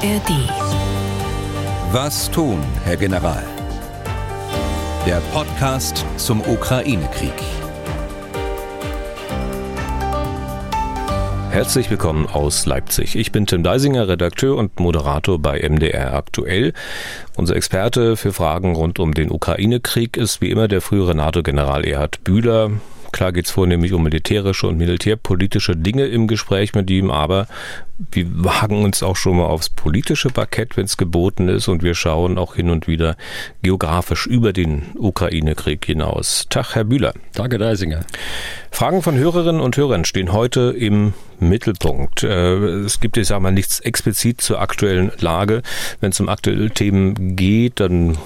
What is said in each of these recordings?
ARD. Was tun, Herr General? Der Podcast zum Ukraine-Krieg. Herzlich willkommen aus Leipzig. Ich bin Tim Deisinger, Redakteur und Moderator bei MDR Aktuell. Unser Experte für Fragen rund um den Ukraine-Krieg ist wie immer der frühere NATO-General Erhard Bühler. Klar geht es vornehmlich um militärische und militärpolitische Dinge im Gespräch mit ihm, aber wir wagen uns auch schon mal aufs politische Parkett, wenn es geboten ist, und wir schauen auch hin und wieder geografisch über den Ukraine-Krieg hinaus. Tag, Herr Bühler. Danke, Deisinger. Fragen von Hörerinnen und Hörern stehen heute im Mittelpunkt. Äh, es gibt, ich sage mal, nichts explizit zur aktuellen Lage. Wenn es um aktuelle Themen geht, dann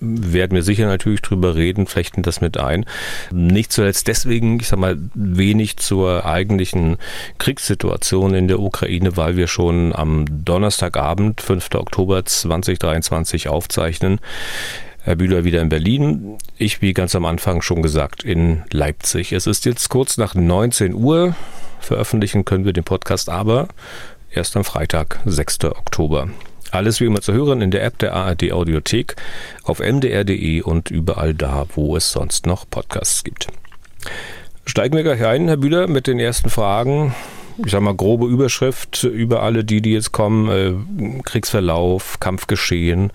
werden wir sicher natürlich drüber reden, flechten das mit ein. Nicht zuletzt deswegen, ich sag mal, wenig zur eigentlichen Kriegssituation in der Ukraine, weil wir schon am Donnerstagabend, 5. Oktober 2023 aufzeichnen. Herr Bühler wieder in Berlin. Ich, wie ganz am Anfang schon gesagt, in Leipzig. Es ist jetzt kurz nach 19 Uhr. Veröffentlichen können wir den Podcast aber erst am Freitag, 6. Oktober. Alles wie immer zu hören in der App der ARD Audiothek, auf mdr.de und überall da, wo es sonst noch Podcasts gibt. Steigen wir gleich ein, Herr Bühler, mit den ersten Fragen ich sag mal, grobe Überschrift über alle die, die jetzt kommen. Äh, Kriegsverlauf, Kampfgeschehen,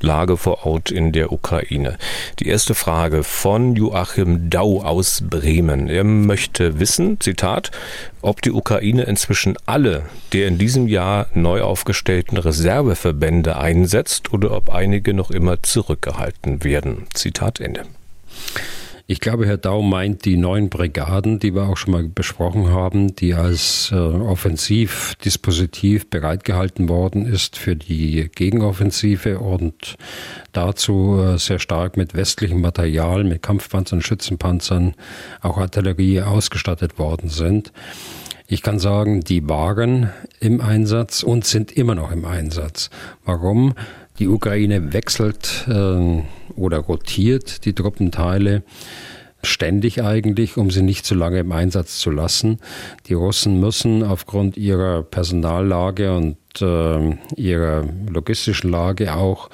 Lage vor Ort in der Ukraine. Die erste Frage von Joachim Dau aus Bremen. Er möchte wissen, Zitat, ob die Ukraine inzwischen alle der in diesem Jahr neu aufgestellten Reserveverbände einsetzt oder ob einige noch immer zurückgehalten werden. Zitat Ende. Ich glaube, Herr Dau meint die neuen Brigaden, die wir auch schon mal besprochen haben, die als äh, Offensivdispositiv bereitgehalten worden ist für die Gegenoffensive und dazu äh, sehr stark mit westlichem Material, mit Kampfpanzern, Schützenpanzern, auch Artillerie ausgestattet worden sind. Ich kann sagen, die waren im Einsatz und sind immer noch im Einsatz. Warum? Die Ukraine wechselt äh, oder rotiert die Truppenteile ständig eigentlich, um sie nicht zu lange im Einsatz zu lassen. Die Russen müssen aufgrund ihrer Personallage und äh, ihrer logistischen Lage auch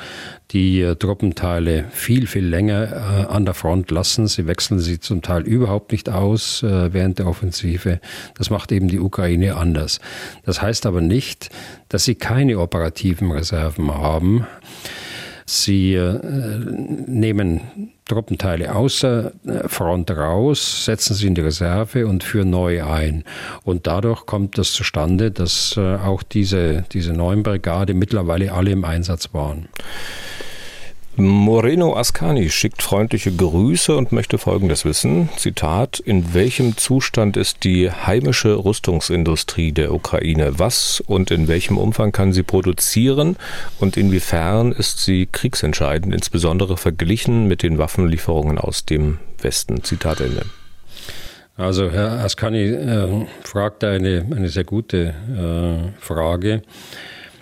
die äh, Truppenteile viel, viel länger äh, an der Front lassen. Sie wechseln sie zum Teil überhaupt nicht aus äh, während der Offensive. Das macht eben die Ukraine anders. Das heißt aber nicht, dass sie keine operativen Reserven haben. Sie äh, nehmen Truppenteile außer äh, Front raus, setzen sie in die Reserve und führen neu ein. Und dadurch kommt das zustande, dass äh, auch diese, diese neuen Brigade mittlerweile alle im Einsatz waren. Moreno Ascani schickt freundliche Grüße und möchte Folgendes wissen. Zitat, in welchem Zustand ist die heimische Rüstungsindustrie der Ukraine? Was und in welchem Umfang kann sie produzieren und inwiefern ist sie kriegsentscheidend, insbesondere verglichen mit den Waffenlieferungen aus dem Westen? Zitat Ende. Also Herr Ascani äh, fragt eine, eine sehr gute äh, Frage.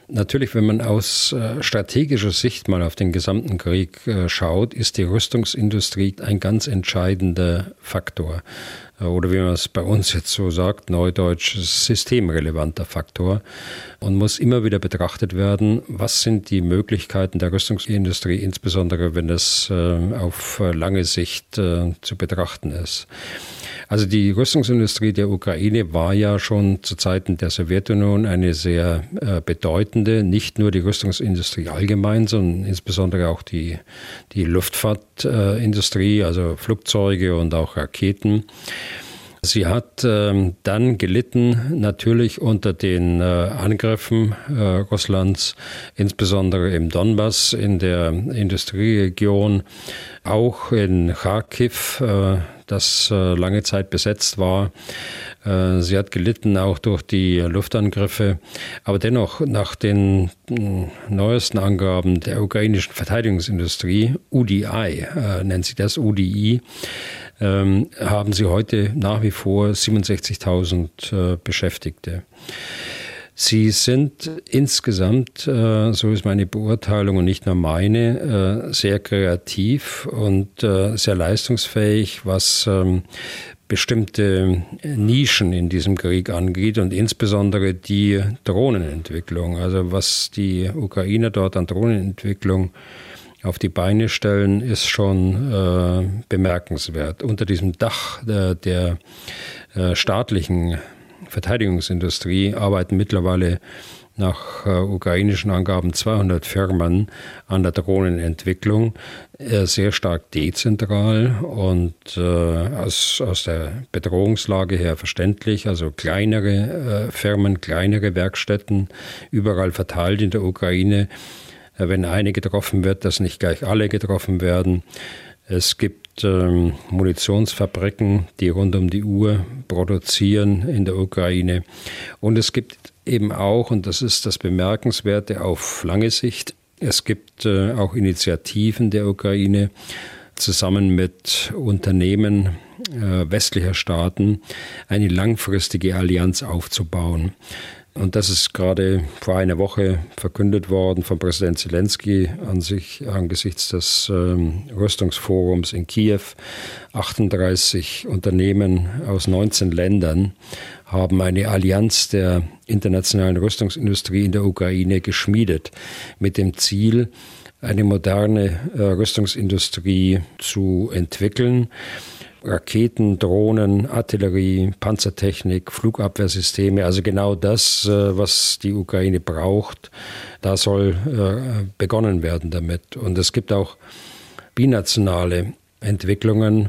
Natürlich, wenn man aus äh, strategischer Sicht mal auf den gesamten Krieg äh, schaut, ist die Rüstungsindustrie ein ganz entscheidender Faktor. Äh, oder wie man es bei uns jetzt so sagt, neudeutsch systemrelevanter Faktor und muss immer wieder betrachtet werden, was sind die Möglichkeiten der Rüstungsindustrie, insbesondere wenn es auf lange Sicht zu betrachten ist. Also die Rüstungsindustrie der Ukraine war ja schon zu Zeiten der Sowjetunion eine sehr äh, bedeutende, nicht nur die Rüstungsindustrie allgemein, sondern insbesondere auch die, die Luftfahrtindustrie, also Flugzeuge und auch Raketen. Sie hat ähm, dann gelitten natürlich unter den äh, Angriffen äh, Russlands, insbesondere im Donbass, in der Industrieregion, auch in Kharkiv, äh, das äh, lange Zeit besetzt war. Äh, sie hat gelitten auch durch die Luftangriffe. Aber dennoch, nach den äh, neuesten Angaben der ukrainischen Verteidigungsindustrie, UDI, nennt sie das UDI, ähm, haben sie heute nach wie vor 67.000 äh, Beschäftigte. Sie sind insgesamt, äh, so ist meine Beurteilung und nicht nur meine, äh, sehr kreativ und äh, sehr leistungsfähig, was ähm, bestimmte Nischen in diesem Krieg angeht und insbesondere die Drohnenentwicklung. Also was die Ukrainer dort an Drohnenentwicklung auf die Beine stellen, ist schon äh, bemerkenswert. Unter diesem Dach äh, der äh, staatlichen Verteidigungsindustrie arbeiten mittlerweile nach äh, ukrainischen Angaben 200 Firmen an der Drohnenentwicklung, äh, sehr stark dezentral und äh, aus, aus der Bedrohungslage her verständlich, also kleinere äh, Firmen, kleinere Werkstätten, überall verteilt in der Ukraine. Äh, wenn eine getroffen wird, dass nicht gleich alle getroffen werden. Es gibt ähm, Munitionsfabriken, die rund um die Uhr produzieren in der Ukraine. Und es gibt eben auch, und das ist das Bemerkenswerte auf lange Sicht, es gibt äh, auch Initiativen der Ukraine zusammen mit Unternehmen äh, westlicher Staaten eine langfristige Allianz aufzubauen. Und das ist gerade vor einer Woche verkündet worden von Präsident Zelensky an sich angesichts des ähm, Rüstungsforums in Kiew. 38 Unternehmen aus 19 Ländern haben eine Allianz der internationalen Rüstungsindustrie in der Ukraine geschmiedet mit dem Ziel, eine moderne äh, Rüstungsindustrie zu entwickeln. Raketen, Drohnen, Artillerie, Panzertechnik, Flugabwehrsysteme, also genau das, äh, was die Ukraine braucht, da soll äh, begonnen werden damit. Und es gibt auch binationale Entwicklungen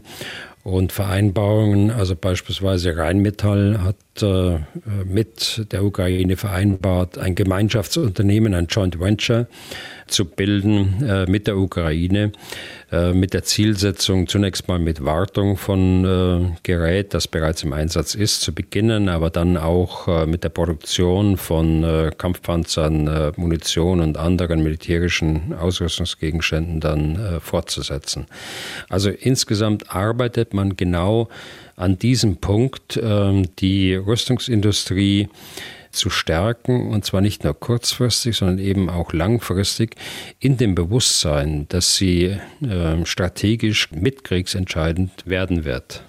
und Vereinbarungen. Also beispielsweise Rheinmetall hat äh, mit der Ukraine vereinbart, ein Gemeinschaftsunternehmen, ein Joint Venture zu bilden äh, mit der Ukraine, äh, mit der Zielsetzung zunächst mal mit Wartung von äh, Gerät, das bereits im Einsatz ist, zu beginnen, aber dann auch äh, mit der Produktion von äh, Kampfpanzern, äh, Munition und anderen militärischen Ausrüstungsgegenständen dann fortzusetzen. Also insgesamt arbeitet man genau an diesem Punkt, ähm, die Rüstungsindustrie zu stärken, und zwar nicht nur kurzfristig, sondern eben auch langfristig, in dem Bewusstsein, dass sie äh, strategisch mitkriegsentscheidend werden wird.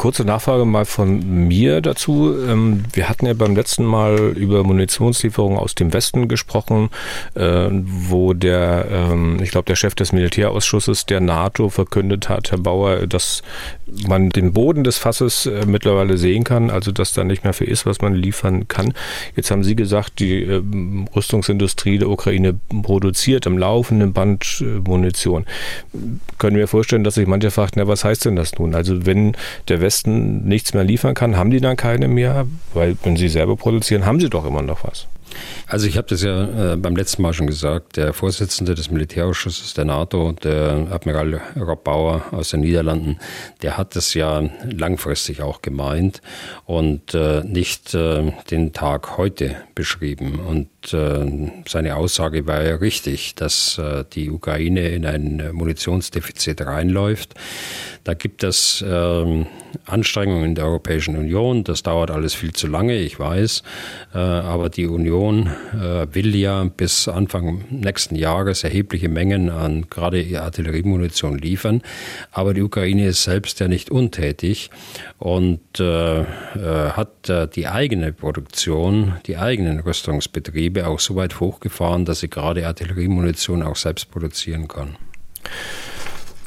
Kurze Nachfrage mal von mir dazu. Ähm, wir hatten ja beim letzten Mal über Munitionslieferungen aus dem Westen gesprochen, äh, wo der, ähm, ich glaube, der Chef des Militärausschusses der NATO verkündet hat, Herr Bauer, dass man den Boden des Fasses äh, mittlerweile sehen kann, also dass da nicht mehr viel ist, was man liefern kann. Jetzt haben Sie gesagt, die ähm, Rüstungsindustrie der Ukraine produziert im laufenden Band äh, Munition. Können wir vorstellen, dass sich manche fragten, ja, was heißt denn das nun? Also wenn der Westen nichts mehr liefern kann, haben die dann keine mehr? Weil wenn sie selber produzieren, haben sie doch immer noch was. Also ich habe das ja äh, beim letzten Mal schon gesagt. Der Vorsitzende des Militärausschusses der NATO, der Admiral Rob Bauer aus den Niederlanden, der hat das ja langfristig auch gemeint und äh, nicht äh, den Tag heute beschrieben. Und äh, seine Aussage war ja richtig, dass äh, die Ukraine in ein Munitionsdefizit reinläuft. Da gibt es ähm, Anstrengungen der Europäischen Union. Das dauert alles viel zu lange, ich weiß. Äh, aber die Union will ja bis Anfang nächsten Jahres erhebliche Mengen an gerade Artilleriemunition liefern. Aber die Ukraine ist selbst ja nicht untätig und hat die eigene Produktion, die eigenen Rüstungsbetriebe Betriebe auch so weit hochgefahren, dass sie gerade Artilleriemunition auch selbst produzieren kann.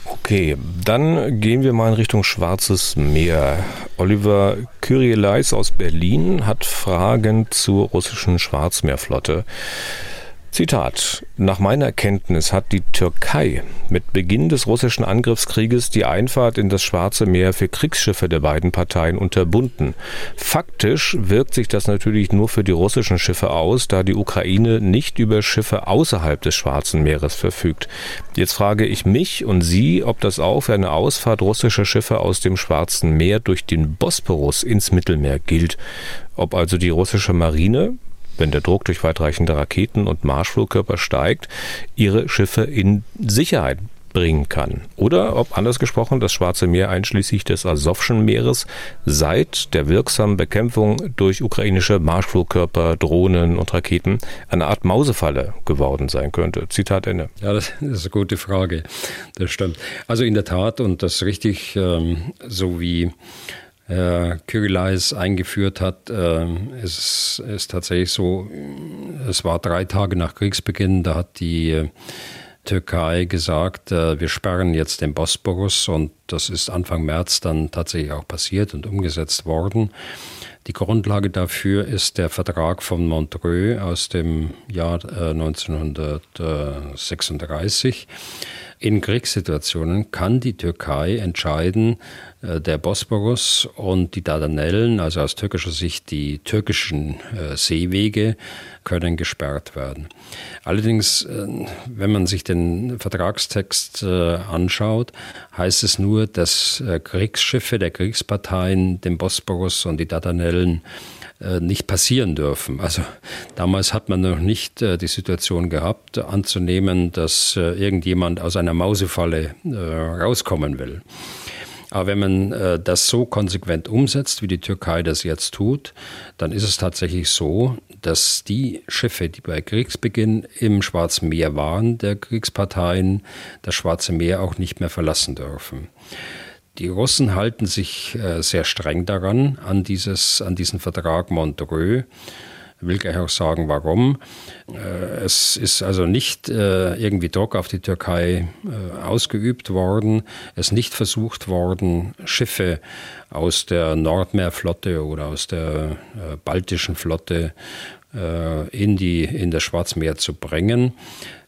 Okay, dann gehen wir mal in Richtung Schwarzes Meer. Oliver Kyrieleis aus Berlin hat Fragen zur russischen Schwarzmeerflotte. Zitat. Nach meiner Kenntnis hat die Türkei mit Beginn des russischen Angriffskrieges die Einfahrt in das Schwarze Meer für Kriegsschiffe der beiden Parteien unterbunden. Faktisch wirkt sich das natürlich nur für die russischen Schiffe aus, da die Ukraine nicht über Schiffe außerhalb des Schwarzen Meeres verfügt. Jetzt frage ich mich und Sie, ob das auch für eine Ausfahrt russischer Schiffe aus dem Schwarzen Meer durch den Bosporus ins Mittelmeer gilt. Ob also die russische Marine wenn der Druck durch weitreichende Raketen und Marschflugkörper steigt, ihre Schiffe in Sicherheit bringen kann. Oder ob anders gesprochen das Schwarze Meer einschließlich des Asowschen Meeres seit der wirksamen Bekämpfung durch ukrainische Marschflugkörper, Drohnen und Raketen eine Art Mausefalle geworden sein könnte. Zitat Ende. Ja, das ist eine gute Frage. Das stimmt. Also in der Tat, und das richtig, ähm, so wie Herr Kyrilais eingeführt hat. Äh, es ist tatsächlich so, es war drei Tage nach Kriegsbeginn, da hat die äh, Türkei gesagt, äh, wir sperren jetzt den Bosporus und das ist Anfang März dann tatsächlich auch passiert und umgesetzt worden. Die Grundlage dafür ist der Vertrag von Montreux aus dem Jahr 1936. In Kriegssituationen kann die Türkei entscheiden, äh, der Bosporus und die Dardanellen, also aus türkischer Sicht die türkischen äh, Seewege, können gesperrt werden. Allerdings, äh, wenn man sich den Vertragstext anschaut, heißt es nur, dass Kriegsschiffe der Kriegsparteien den Bosporus und die Dardanellen nicht passieren dürfen. Also damals hat man noch nicht die Situation gehabt, anzunehmen, dass irgendjemand aus einer Mausefalle rauskommen will. Aber wenn man äh, das so konsequent umsetzt, wie die Türkei das jetzt tut, dann ist es tatsächlich so, dass die Schiffe, die bei Kriegsbeginn im Schwarzen Meer waren, der Kriegsparteien, das Schwarze Meer auch nicht mehr verlassen dürfen. Die Russen halten sich äh, sehr streng daran, an, dieses, an diesen Vertrag Montreux will gleich auch sagen, warum. Äh, es ist also nicht äh, irgendwie Druck auf die Türkei äh, ausgeübt worden. Es ist nicht versucht worden, Schiffe aus der Nordmeerflotte oder aus der baltischen Flotte in, die, in das Schwarzmeer zu bringen.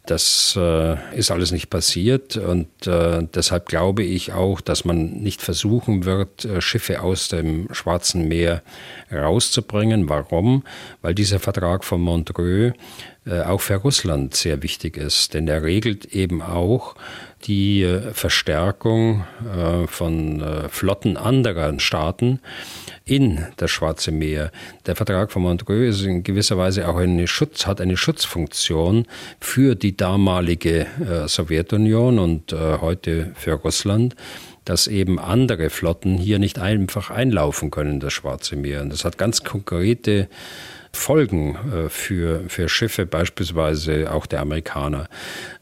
Das äh, ist alles nicht passiert und äh, deshalb glaube ich auch, dass man nicht versuchen wird, äh, Schiffe aus dem Schwarzen Meer rauszubringen. Warum? Weil dieser Vertrag von Montreux äh, auch für Russland sehr wichtig ist, denn er regelt eben auch die äh, Verstärkung äh, von Flotten anderer Staaten in das Schwarze Meer. Der Vertrag von Montreux ist in gewisser Weise auch eine Schutz, hat eine Schutzfunktion für die damalige Sowjetunion und heute für Russland dass eben andere Flotten hier nicht einfach einlaufen können, das Schwarze Meer. Und das hat ganz konkrete Folgen äh, für, für Schiffe, beispielsweise auch der Amerikaner.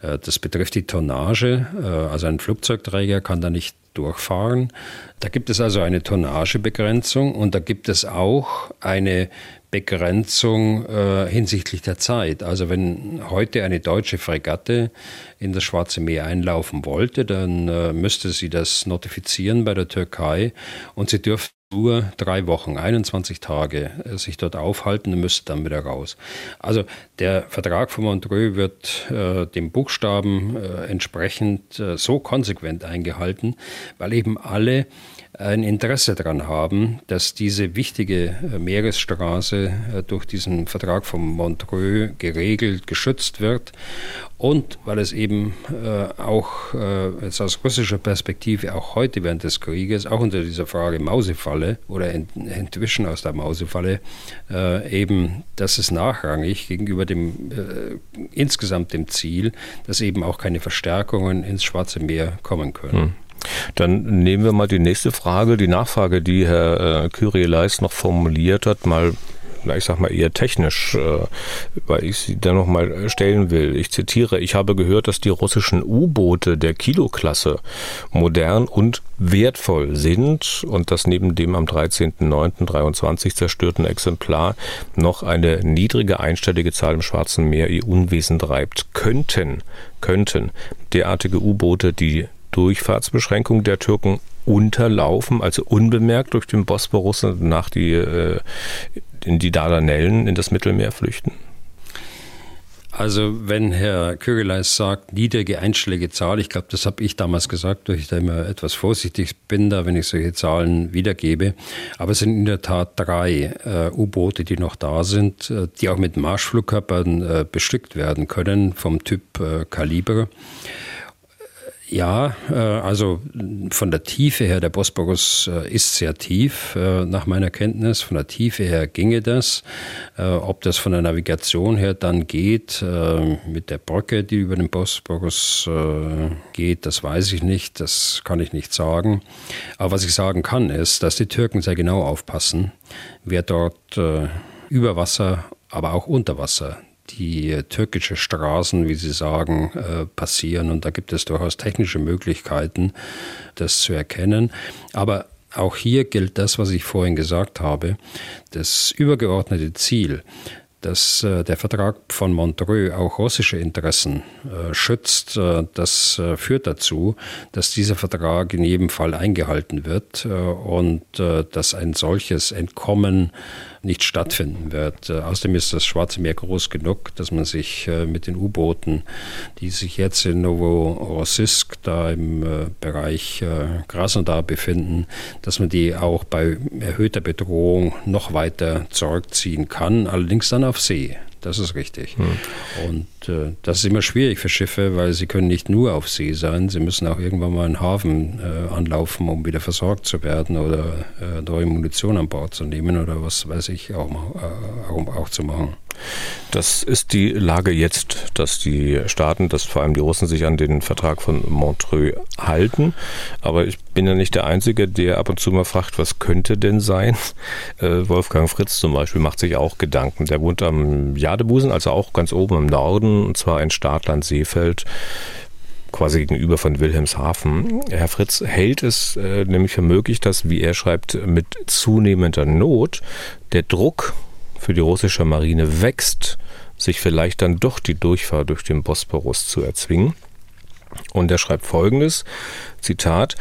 Äh, das betrifft die Tonnage. Äh, also ein Flugzeugträger kann da nicht durchfahren. Da gibt es also eine Tonnagebegrenzung und da gibt es auch eine Begrenzung äh, hinsichtlich der Zeit. Also wenn heute eine deutsche Fregatte in das Schwarze Meer einlaufen wollte, dann äh, müsste sie das notifizieren bei der Türkei und sie dürfte nur drei Wochen, 21 Tage äh, sich dort aufhalten und müsste dann wieder raus. Also der Vertrag von Montreux wird äh, dem Buchstaben äh, entsprechend äh, so konsequent eingehalten, weil eben alle ein Interesse daran haben, dass diese wichtige äh, Meeresstraße äh, durch diesen Vertrag von Montreux geregelt, geschützt wird und weil es eben äh, auch jetzt aus russischer Perspektive auch heute während des Krieges, auch unter dieser Frage Mausefalle oder Entwischen aus der Mausefalle, eben, das ist nachrangig gegenüber dem insgesamt dem Ziel, dass eben auch keine Verstärkungen ins Schwarze Meer kommen können. Hm. Dann nehmen wir mal die nächste Frage, die Nachfrage, die Herr äh, Kyrieleis noch formuliert hat, mal ich sag mal eher technisch, äh, weil ich sie dann noch mal stellen will. Ich zitiere, ich habe gehört, dass die russischen U-Boote der Kilo-Klasse modern und wertvoll sind und dass neben dem am 13.09.23 zerstörten Exemplar noch eine niedrige einstellige Zahl im Schwarzen Meer ihr Unwesen treibt. Könnten, könnten derartige U-Boote die Durchfahrtsbeschränkung der Türken unterlaufen, also unbemerkt durch den Bosporus und nach die, äh, in die Dardanellen in das Mittelmeer flüchten? Also wenn Herr Kögeleis sagt, niedrige einstellige Zahl, ich glaube, das habe ich damals gesagt, weil ich da immer etwas vorsichtig bin, da wenn ich solche Zahlen wiedergebe. Aber es sind in der Tat drei äh, U-Boote, die noch da sind, äh, die auch mit Marschflugkörpern äh, bestückt werden können vom Typ äh, Kaliber. Ja, äh, also von der Tiefe her, der Bosporus äh, ist sehr tief, äh, nach meiner Kenntnis. Von der Tiefe her ginge das. Ob das von der Navigation her dann geht, mit der Brücke, die über den Bosporus geht, das weiß ich nicht, das kann ich nicht sagen. Aber was ich sagen kann, ist, dass die Türken sehr genau aufpassen, wer dort über Wasser, aber auch unter Wasser die türkische Straßen, wie Sie sagen, äh, passieren. Und da gibt es durchaus technische Möglichkeiten, das zu erkennen. Aber auch hier gilt das, was ich vorhin gesagt habe. Das übergeordnete Ziel, dass äh, der Vertrag von Montreux auch russische Interessen äh, schützt, äh, das führt dazu, dass dieser Vertrag in jedem Fall eingehalten wird und dass ein solches Entkommen nicht stattfinden wird. Außerdem ist das Schwarze Meer groß genug, dass man sich mit den U-Booten, die sich jetzt in Novorossiysk, da im Bereich Krasnodar befinden, dass man die auch bei erhöhter Bedrohung noch weiter zurückziehen kann, allerdings dann auf See. Das ist richtig. Hm. Und äh, das ist immer schwierig für Schiffe, weil sie können nicht nur auf See sein, sie müssen auch irgendwann mal einen Hafen äh, anlaufen, um wieder versorgt zu werden oder äh, neue Munition an Bord zu nehmen oder was weiß ich auch, äh, auch, auch zu machen. Das ist die Lage jetzt, dass die Staaten, dass vor allem die Russen sich an den Vertrag von Montreux halten. Aber ich bin ja nicht der Einzige, der ab und zu mal fragt, was könnte denn sein? Äh, Wolfgang Fritz zum Beispiel macht sich auch Gedanken. Der wohnt am Jadebusen, also auch ganz oben im Norden, und zwar in Startland Seefeld quasi gegenüber von Wilhelmshaven. Herr Fritz hält es äh, nämlich für möglich, dass, wie er schreibt, mit zunehmender Not der Druck für die russische Marine wächst, sich vielleicht dann doch die Durchfahrt durch den Bosporus zu erzwingen. Und er schreibt folgendes, Zitat,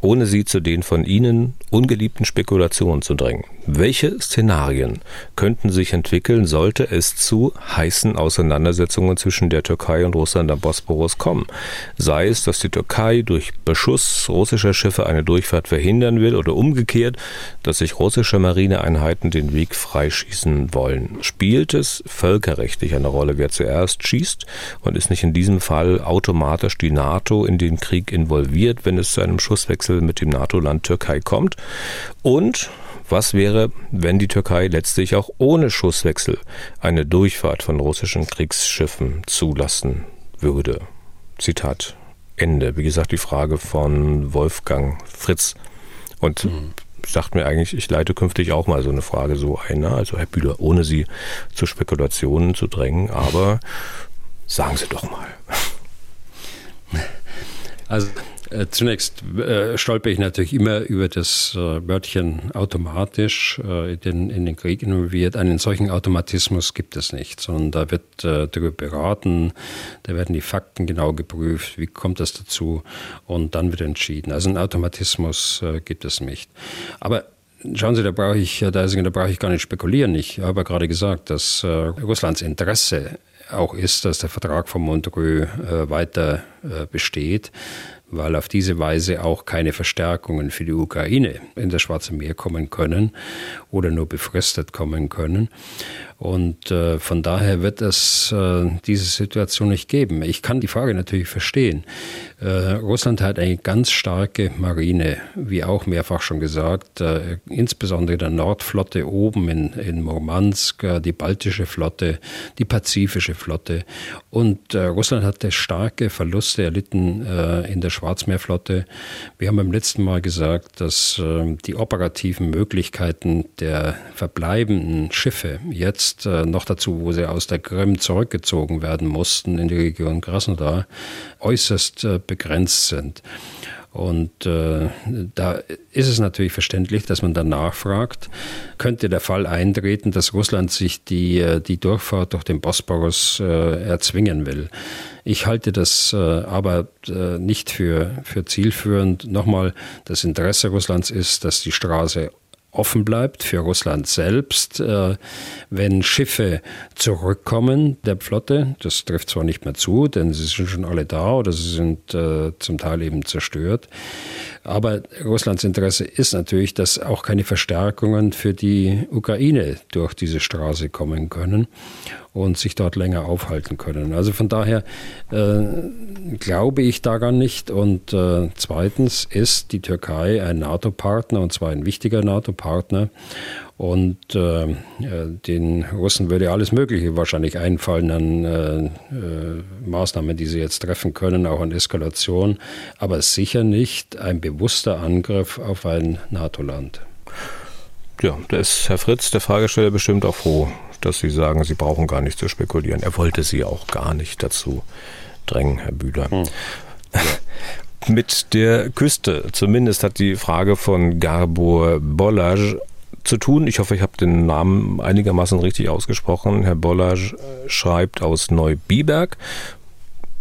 ohne sie zu den von Ihnen ungeliebten Spekulationen zu drängen. Welche Szenarien könnten sich entwickeln, sollte es zu heißen Auseinandersetzungen zwischen der Türkei und Russland am Bosporus kommen? Sei es, dass die Türkei durch Beschuss russischer Schiffe eine Durchfahrt verhindern will oder umgekehrt, dass sich russische Marineeinheiten den Weg freischießen wollen. Spielt es völkerrechtlich eine Rolle, wer zuerst schießt und ist nicht in diesem Fall automatisch die NATO in den Krieg involviert, wenn es zu einem Schusswechsel mit dem NATO-Land Türkei kommt? Und was wäre, wenn die Türkei letztlich auch ohne Schusswechsel eine Durchfahrt von russischen Kriegsschiffen zulassen würde? Zitat Ende. Wie gesagt, die Frage von Wolfgang Fritz. Und mhm. sagt mir eigentlich, ich leite künftig auch mal so eine Frage so ein. Ne? Also Herr Bühler, ohne Sie zu Spekulationen zu drängen, aber sagen Sie doch mal. Also zunächst äh, stolper ich natürlich immer über das äh, Wörtchen automatisch äh, in, den, in, den, Krieg involviert. Einen solchen Automatismus gibt es nicht, sondern da wird äh, darüber beraten, da werden die Fakten genau geprüft, wie kommt das dazu und dann wird entschieden. Also einen Automatismus äh, gibt es nicht. Aber Schauen Sie, da brauche ich, da, da brauche ich gar nicht spekulieren. Ich habe gerade gesagt, dass Russlands Interesse auch ist, dass der Vertrag von Montreux weiter besteht weil auf diese Weise auch keine Verstärkungen für die Ukraine in das Schwarze Meer kommen können oder nur befristet kommen können. Und äh, von daher wird es äh, diese Situation nicht geben. Ich kann die Frage natürlich verstehen. Äh, Russland hat eine ganz starke Marine, wie auch mehrfach schon gesagt, äh, insbesondere der Nordflotte oben in, in Murmansk, äh, die baltische Flotte, die pazifische Flotte. Und äh, Russland hatte starke Verluste erlitten in der Schwarzmeerflotte. Wir haben beim letzten Mal gesagt, dass die operativen Möglichkeiten der verbleibenden Schiffe jetzt jetzt äh, noch dazu, wo sie aus der Krim zurückgezogen werden mussten in die Region Krasnodar, äußerst äh, begrenzt sind. Und äh, da ist es natürlich verständlich, dass man danach fragt, könnte der Fall eintreten, dass Russland sich die, äh, die Durchfahrt durch den Bosporus äh, erzwingen will. Ich halte das äh, aber nicht für, für zielführend. Nochmal, das Interesse Russlands ist, dass die Straße offen bleibt für Russland selbst, äh, wenn Schiffe zurückkommen der Flotte. Das trifft zwar nicht mehr zu, denn sie sind schon alle da oder sie sind äh, zum Teil eben zerstört. Aber Russlands Interesse ist natürlich, dass auch keine Verstärkungen für die Ukraine durch diese Straße kommen können und sich dort länger aufhalten können. Also von daher äh, glaube ich daran nicht. Und äh, zweitens ist die Türkei ein NATO-Partner und zwar ein wichtiger NATO-Partner. Und äh, den Russen würde alles Mögliche wahrscheinlich einfallen an äh, äh, Maßnahmen, die sie jetzt treffen können, auch an Eskalation, aber sicher nicht ein bewusster Angriff auf ein NATO-Land. Ja, da ist Herr Fritz, der Fragesteller, bestimmt auch froh, dass Sie sagen, Sie brauchen gar nicht zu spekulieren. Er wollte Sie auch gar nicht dazu drängen, Herr Bühler. Hm. Ja. Mit der Küste, zumindest hat die Frage von Garbor Bollage zu tun. Ich hoffe, ich habe den Namen einigermaßen richtig ausgesprochen. Herr Bollage äh, schreibt aus Neubiberg.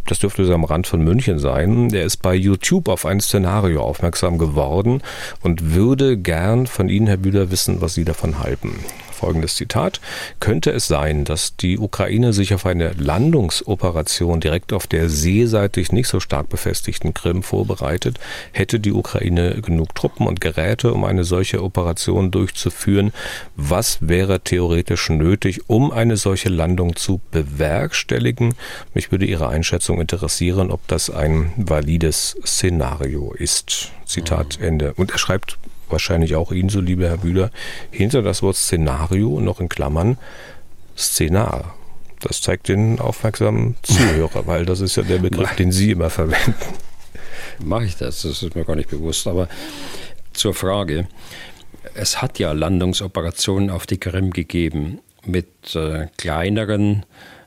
Das dürfte so am Rand von München sein. Der ist bei YouTube auf ein Szenario aufmerksam geworden und würde gern von Ihnen, Herr Bühler, wissen, was Sie davon halten. Folgendes Zitat. Könnte es sein, dass die Ukraine sich auf eine Landungsoperation direkt auf der seeseitig nicht so stark befestigten Krim vorbereitet, hätte die Ukraine genug Truppen und Geräte, um eine solche Operation durchzuführen? Was wäre theoretisch nötig, um eine solche Landung zu bewerkstelligen? Mich würde Ihre Einschätzung interessieren, ob das ein valides Szenario ist. Zitat Ende. Und er schreibt wahrscheinlich auch Ihnen so, lieber Herr Bühler, hinter das Wort Szenario noch in Klammern Szenar. Das zeigt den aufmerksamen Zuhörer, weil das ist ja der Begriff, den Sie immer verwenden. Mache ich das? Das ist mir gar nicht bewusst. Aber zur Frage. Es hat ja Landungsoperationen auf die Krim gegeben mit äh, kleineren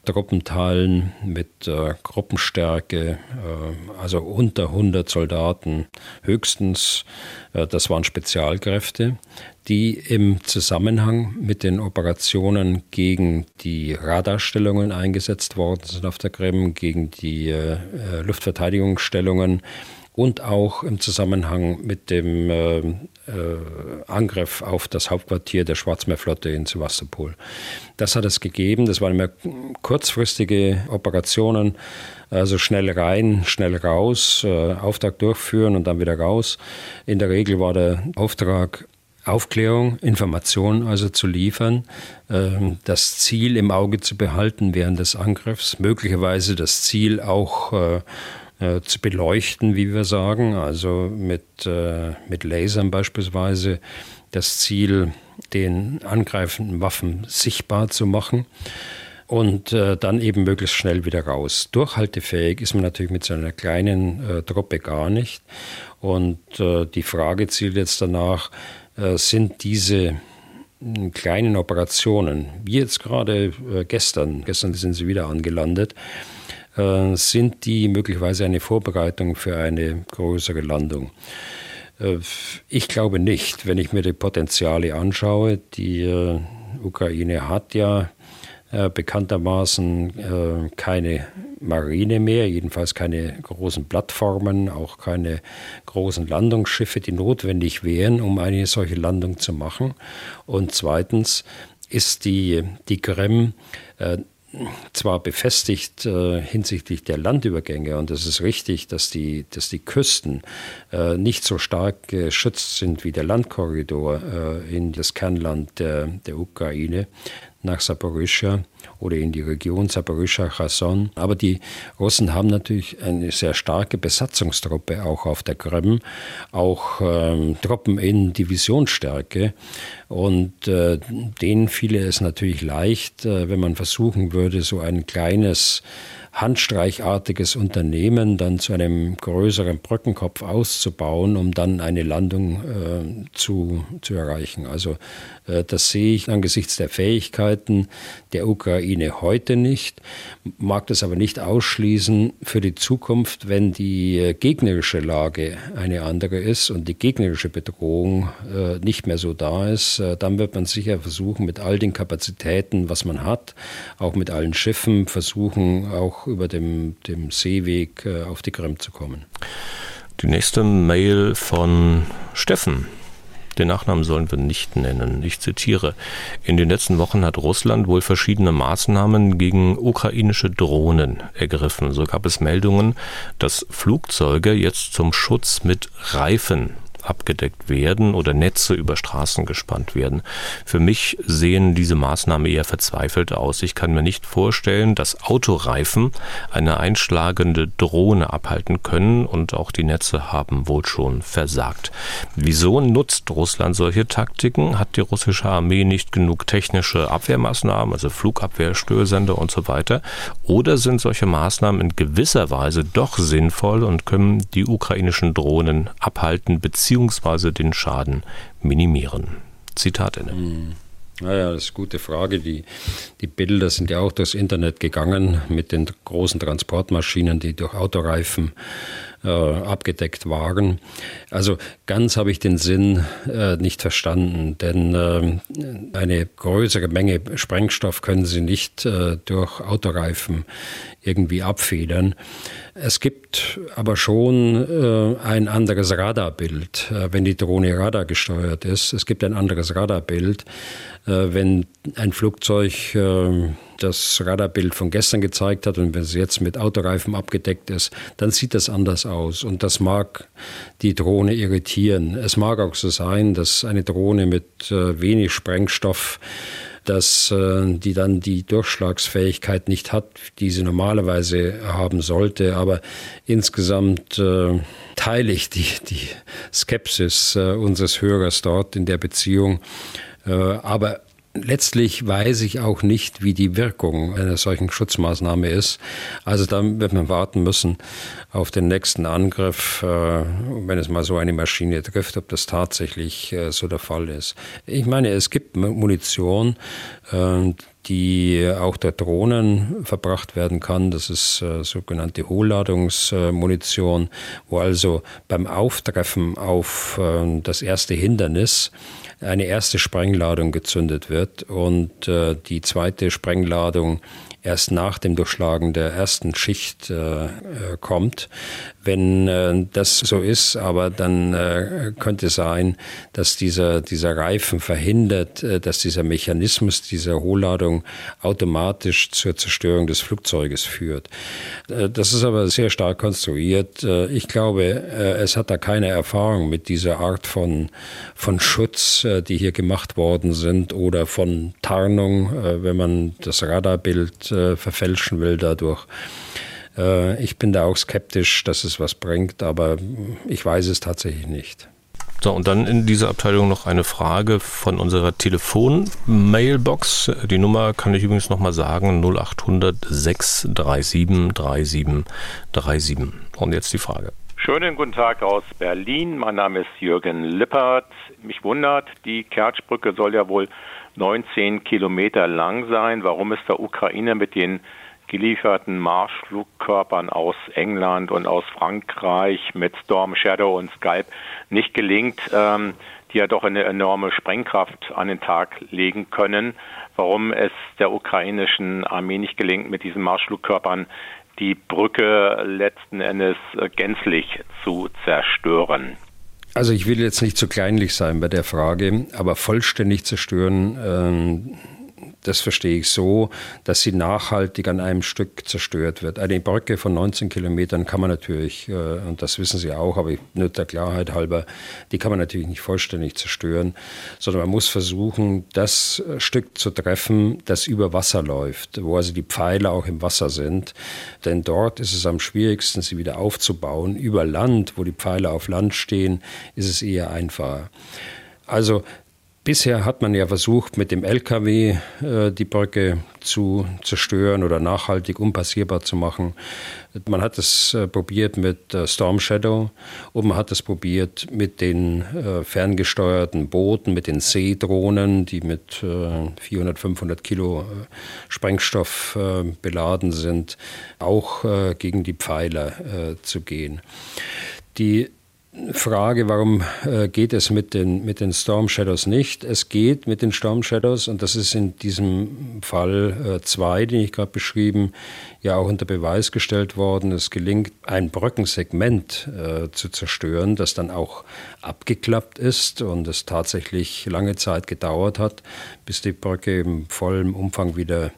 Truppenteilen mit äh, Gruppenstärke, äh, also unter 100 Soldaten höchstens. Äh, das waren Spezialkräfte, die im Zusammenhang mit den Operationen gegen die Radarstellungen eingesetzt worden sind auf der Krim, gegen die äh, äh, Luftverteidigungsstellungen und auch im Zusammenhang mit dem äh, äh, Angriff auf das Hauptquartier der Schwarzmeerflotte in Sevastopol. Das hat es gegeben. Das waren immer kurzfristige Operationen, also schnell rein, schnell raus, äh, Auftrag durchführen und dann wieder raus. In der Regel war der Auftrag Aufklärung, Information also zu liefern, ähm, das Ziel im Auge zu behalten während des Angriffs, möglicherweise das Ziel auch äh, zu beleuchten, wie wir sagen, also mit, äh, mit Lasern beispielsweise das Ziel, den angreifenden Waffen sichtbar zu machen und äh, dann eben möglichst schnell wieder raus. Durchhaltefähig ist man natürlich mit so einer kleinen äh, Truppe gar nicht. Und äh, die Frage zielt jetzt danach, sind diese hm, kleinen Operationen, wie jetzt gerade gestern, gestern sind sie wieder angelandet, sind die möglicherweise eine Vorbereitung für eine größere Landung. Äh, ich glaube nicht, wenn ich mir die Potenziale anschaue. Die äh, Ukraine hat ja bekanntermaßen keine Marine mehr, jedenfalls keine großen Plattformen, auch keine großen Landungsschiffe, die notwendig wären, um eine solche Landung zu machen. Und zweitens ist die, die Krim zwar befestigt äh, hinsichtlich der Landübergänge und es ist richtig, dass die, dass die Küsten äh, nicht so stark geschützt sind wie der Landkorridor äh, in das Kernland der, der Ukraine nach Saporischschja oder in die Region Saporischschja, Cherson. Aber die Russen haben natürlich eine sehr starke Besatzungstruppe auch auf der Krim, auch ähm, Truppen in Divisionsstärke. Und äh, denen fiele es natürlich leicht, äh, wenn man versuchen würde, so ein kleines handstreichartiges Unternehmen dann zu einem größeren Brückenkopf auszubauen, um dann eine Landung äh, zu, zu erreichen. Also äh, das sehe ich angesichts der Fähigkeiten der Ukraine heute nicht, mag das aber nicht ausschließen für die Zukunft, wenn die äh, gegnerische Lage eine andere ist und die gegnerische Bedrohung äh, nicht mehr so da ist, äh, dann wird man sicher versuchen, mit all den Kapazitäten, was man hat, auch mit allen Schiffen, versuchen, auch über dem, dem Seeweg äh, auf die Krim zu kommen. Die nächste Mail von Steffen den Nachnamen sollen wir nicht nennen. Ich zitiere. In den letzten Wochen hat Russland wohl verschiedene Maßnahmen gegen ukrainische Drohnen ergriffen. So gab es Meldungen, dass Flugzeuge jetzt zum Schutz mit Reifen abgedeckt werden oder Netze über Straßen gespannt werden. Für mich sehen diese Maßnahmen eher verzweifelt aus. Ich kann mir nicht vorstellen, dass Autoreifen eine einschlagende Drohne abhalten können und auch die Netze haben wohl schon versagt. Wieso nutzt Russland solche Taktiken? Hat die russische Armee nicht genug technische Abwehrmaßnahmen, also Flugabwehr, Störsender und so weiter? Oder sind solche Maßnahmen in gewisser Weise doch sinnvoll und können die ukrainischen Drohnen abhalten bzw beziehungsweise den Schaden minimieren? Zitat Ende. Hm. Naja, das ist eine gute Frage. Die, die Bilder sind ja auch durchs Internet gegangen mit den großen Transportmaschinen, die durch Autoreifen äh, abgedeckt waren. Also ganz habe ich den Sinn äh, nicht verstanden, denn äh, eine größere Menge Sprengstoff können Sie nicht äh, durch Autoreifen irgendwie abfedern. Es gibt aber schon äh, ein anderes Radarbild, äh, wenn die Drohne radargesteuert ist. Es gibt ein anderes Radarbild, äh, wenn ein Flugzeug das Radarbild von gestern gezeigt hat und wenn es jetzt mit Autoreifen abgedeckt ist, dann sieht das anders aus. Und das mag die Drohne irritieren. Es mag auch so sein, dass eine Drohne mit äh, wenig Sprengstoff dass äh, die dann die Durchschlagsfähigkeit nicht hat, die sie normalerweise haben sollte. Aber insgesamt äh, teile ich die, die Skepsis äh, unseres Hörers dort in der Beziehung. Äh, aber Letztlich weiß ich auch nicht, wie die Wirkung einer solchen Schutzmaßnahme ist. Also da wird man warten müssen auf den nächsten Angriff, äh, wenn es mal so eine Maschine trifft, ob das tatsächlich äh, so der Fall ist. Ich meine, es gibt Munition, äh, die auch der Drohnen verbracht werden kann. Das ist sogenannte Hohlladungsmunition, wo also beim Auftreffen auf das erste Hindernis eine erste Sprengladung gezündet wird und äh, die zweite Sprengladung erst nach dem Durchschlagen der ersten Schicht äh, äh, kommt. Wenn äh, das so ist, aber dann äh, könnte sein, dass dieser, dieser Reifen verhindert, äh, dass dieser Mechanismus dieser Hohlladung automatisch zur Zerstörung des Flugzeuges führt. Äh, das ist aber sehr stark konstruiert. ich glaube, es hat da keine Erfahrung mit dieser Art von, von Schutz, die hier gemacht worden sind oder von Tarnung, wenn man das Radarbild äh, verfälschen will dadurch. Äh, ich bin da auch skeptisch, dass es was bringt, aber ich weiß es tatsächlich nicht. So, und dann in dieser Abteilung noch eine Frage von unserer Telefon-Mailbox. Die Nummer kann ich übrigens nochmal sagen, 0800 637 3737. Und jetzt die Frage. Schönen guten Tag aus Berlin. Mein Name ist Jürgen Lippert. Mich wundert, die Kertschbrücke soll ja wohl 19 Kilometer lang sein. Warum es der Ukraine mit den gelieferten Marschflugkörpern aus England und aus Frankreich mit Storm Shadow und Skype nicht gelingt, ähm, die ja doch eine enorme Sprengkraft an den Tag legen können, warum es der ukrainischen Armee nicht gelingt, mit diesen Marschflugkörpern die Brücke letzten Endes gänzlich zu zerstören. Also ich will jetzt nicht zu kleinlich sein bei der Frage, aber vollständig zerstören ähm, das verstehe ich so, dass sie nachhaltig an einem Stück zerstört wird. Eine Brücke von 19 Kilometern kann man natürlich, äh, und das wissen Sie auch, aber nur der Klarheit halber, die kann man natürlich nicht vollständig zerstören, sondern man muss versuchen, das Stück zu treffen, das über Wasser läuft, wo also die Pfeiler auch im Wasser sind. Denn dort ist es am schwierigsten, sie wieder aufzubauen. Über Land, wo die Pfeiler auf Land stehen, ist es eher einfacher. Also Bisher hat man ja versucht, mit dem LKW äh, die Brücke zu zerstören oder nachhaltig unpassierbar zu machen. Man hat es äh, probiert mit äh, Storm Shadow und man hat es probiert mit den äh, ferngesteuerten Booten, mit den Seedrohnen, die mit 400, äh, 500 Kilo äh, Sprengstoff beladen sind, auch gegen die Pfeiler zu gehen. Die Frage, warum äh, geht es mit den, mit den Storm Shadows nicht? Es geht mit den Storm Shadows und das ist in diesem Fall 2, äh, den ich gerade beschrieben, ja auch unter Beweis gestellt worden. Es gelingt, ein Brückensegment äh, zu zerstören, das dann auch abgeklappt ist und es tatsächlich lange Zeit gedauert hat, bis die Brücke im vollen Umfang wieder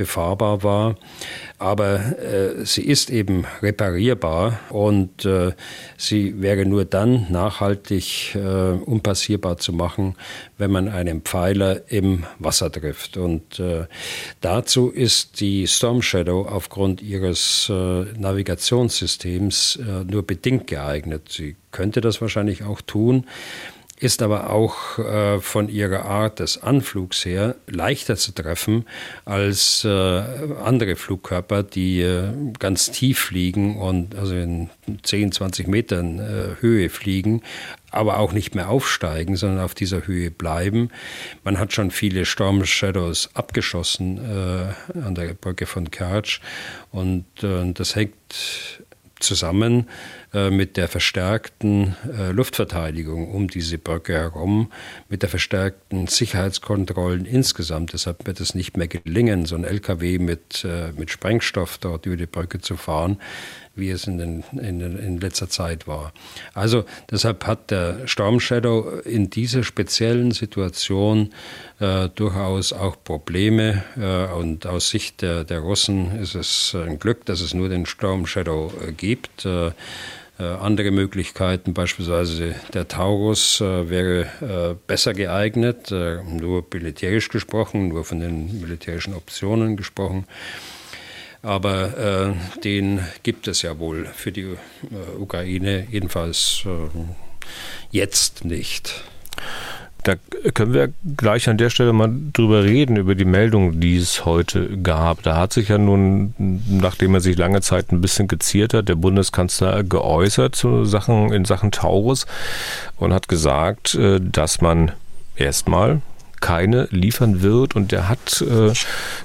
befahrbar war. Aber äh, sie ist eben reparierbar und äh, sie wäre nur dann nachhaltig äh, unpassierbar zu machen, wenn man einen Pfeiler im Wasser trifft. Und äh, dazu ist die Storm Shadow aufgrund ihres äh, Navigationssystems äh, nur bedingt geeignet. Sie könnte das wahrscheinlich auch tun ist aber auch äh, von ihrer Art des Anflugs her leichter zu treffen als äh, andere Flugkörper, die äh, ganz tief fliegen und also in 10, 20 Metern äh, Höhe fliegen, aber auch nicht mehr aufsteigen, sondern auf dieser Höhe bleiben. Man hat schon viele Storm Shadows abgeschossen äh, an der Brücke von Kertsch und äh, das hängt zusammen mit der verstärkten äh, Luftverteidigung um diese Brücke herum, mit der verstärkten Sicherheitskontrollen insgesamt. Deshalb wird es nicht mehr gelingen, so ein LKW mit, äh, mit Sprengstoff dort über die Brücke zu fahren wie es in, den, in, in, letzter Zeit war. Also deshalb hat der Storm Shadow in dieser speziellen Situation äh, durchaus auch Probleme. Äh, und aus Sicht der, der, Russen ist es ein Glück, dass es nur den Storm Shadow äh, gibt. Äh, äh, andere Möglichkeiten, beispielsweise der Taurus, äh, wäre besser geeignet, nur militärisch gesprochen, nur von den militärischen Optionen gesprochen. Aber äh, den gibt es ja wohl für die äh, Ukraine, jedenfalls äh, jetzt nicht. Da können wir gleich an der Stelle mal drüber reden, über die Meldung, die es heute gab. Da hat sich ja nun, nachdem er sich lange Zeit ein bisschen geziert hat, der Bundeskanzler geäußert zu Sachen, in Sachen Taurus und hat gesagt, äh, dass man erstmal keine liefern wird. Und der hat äh,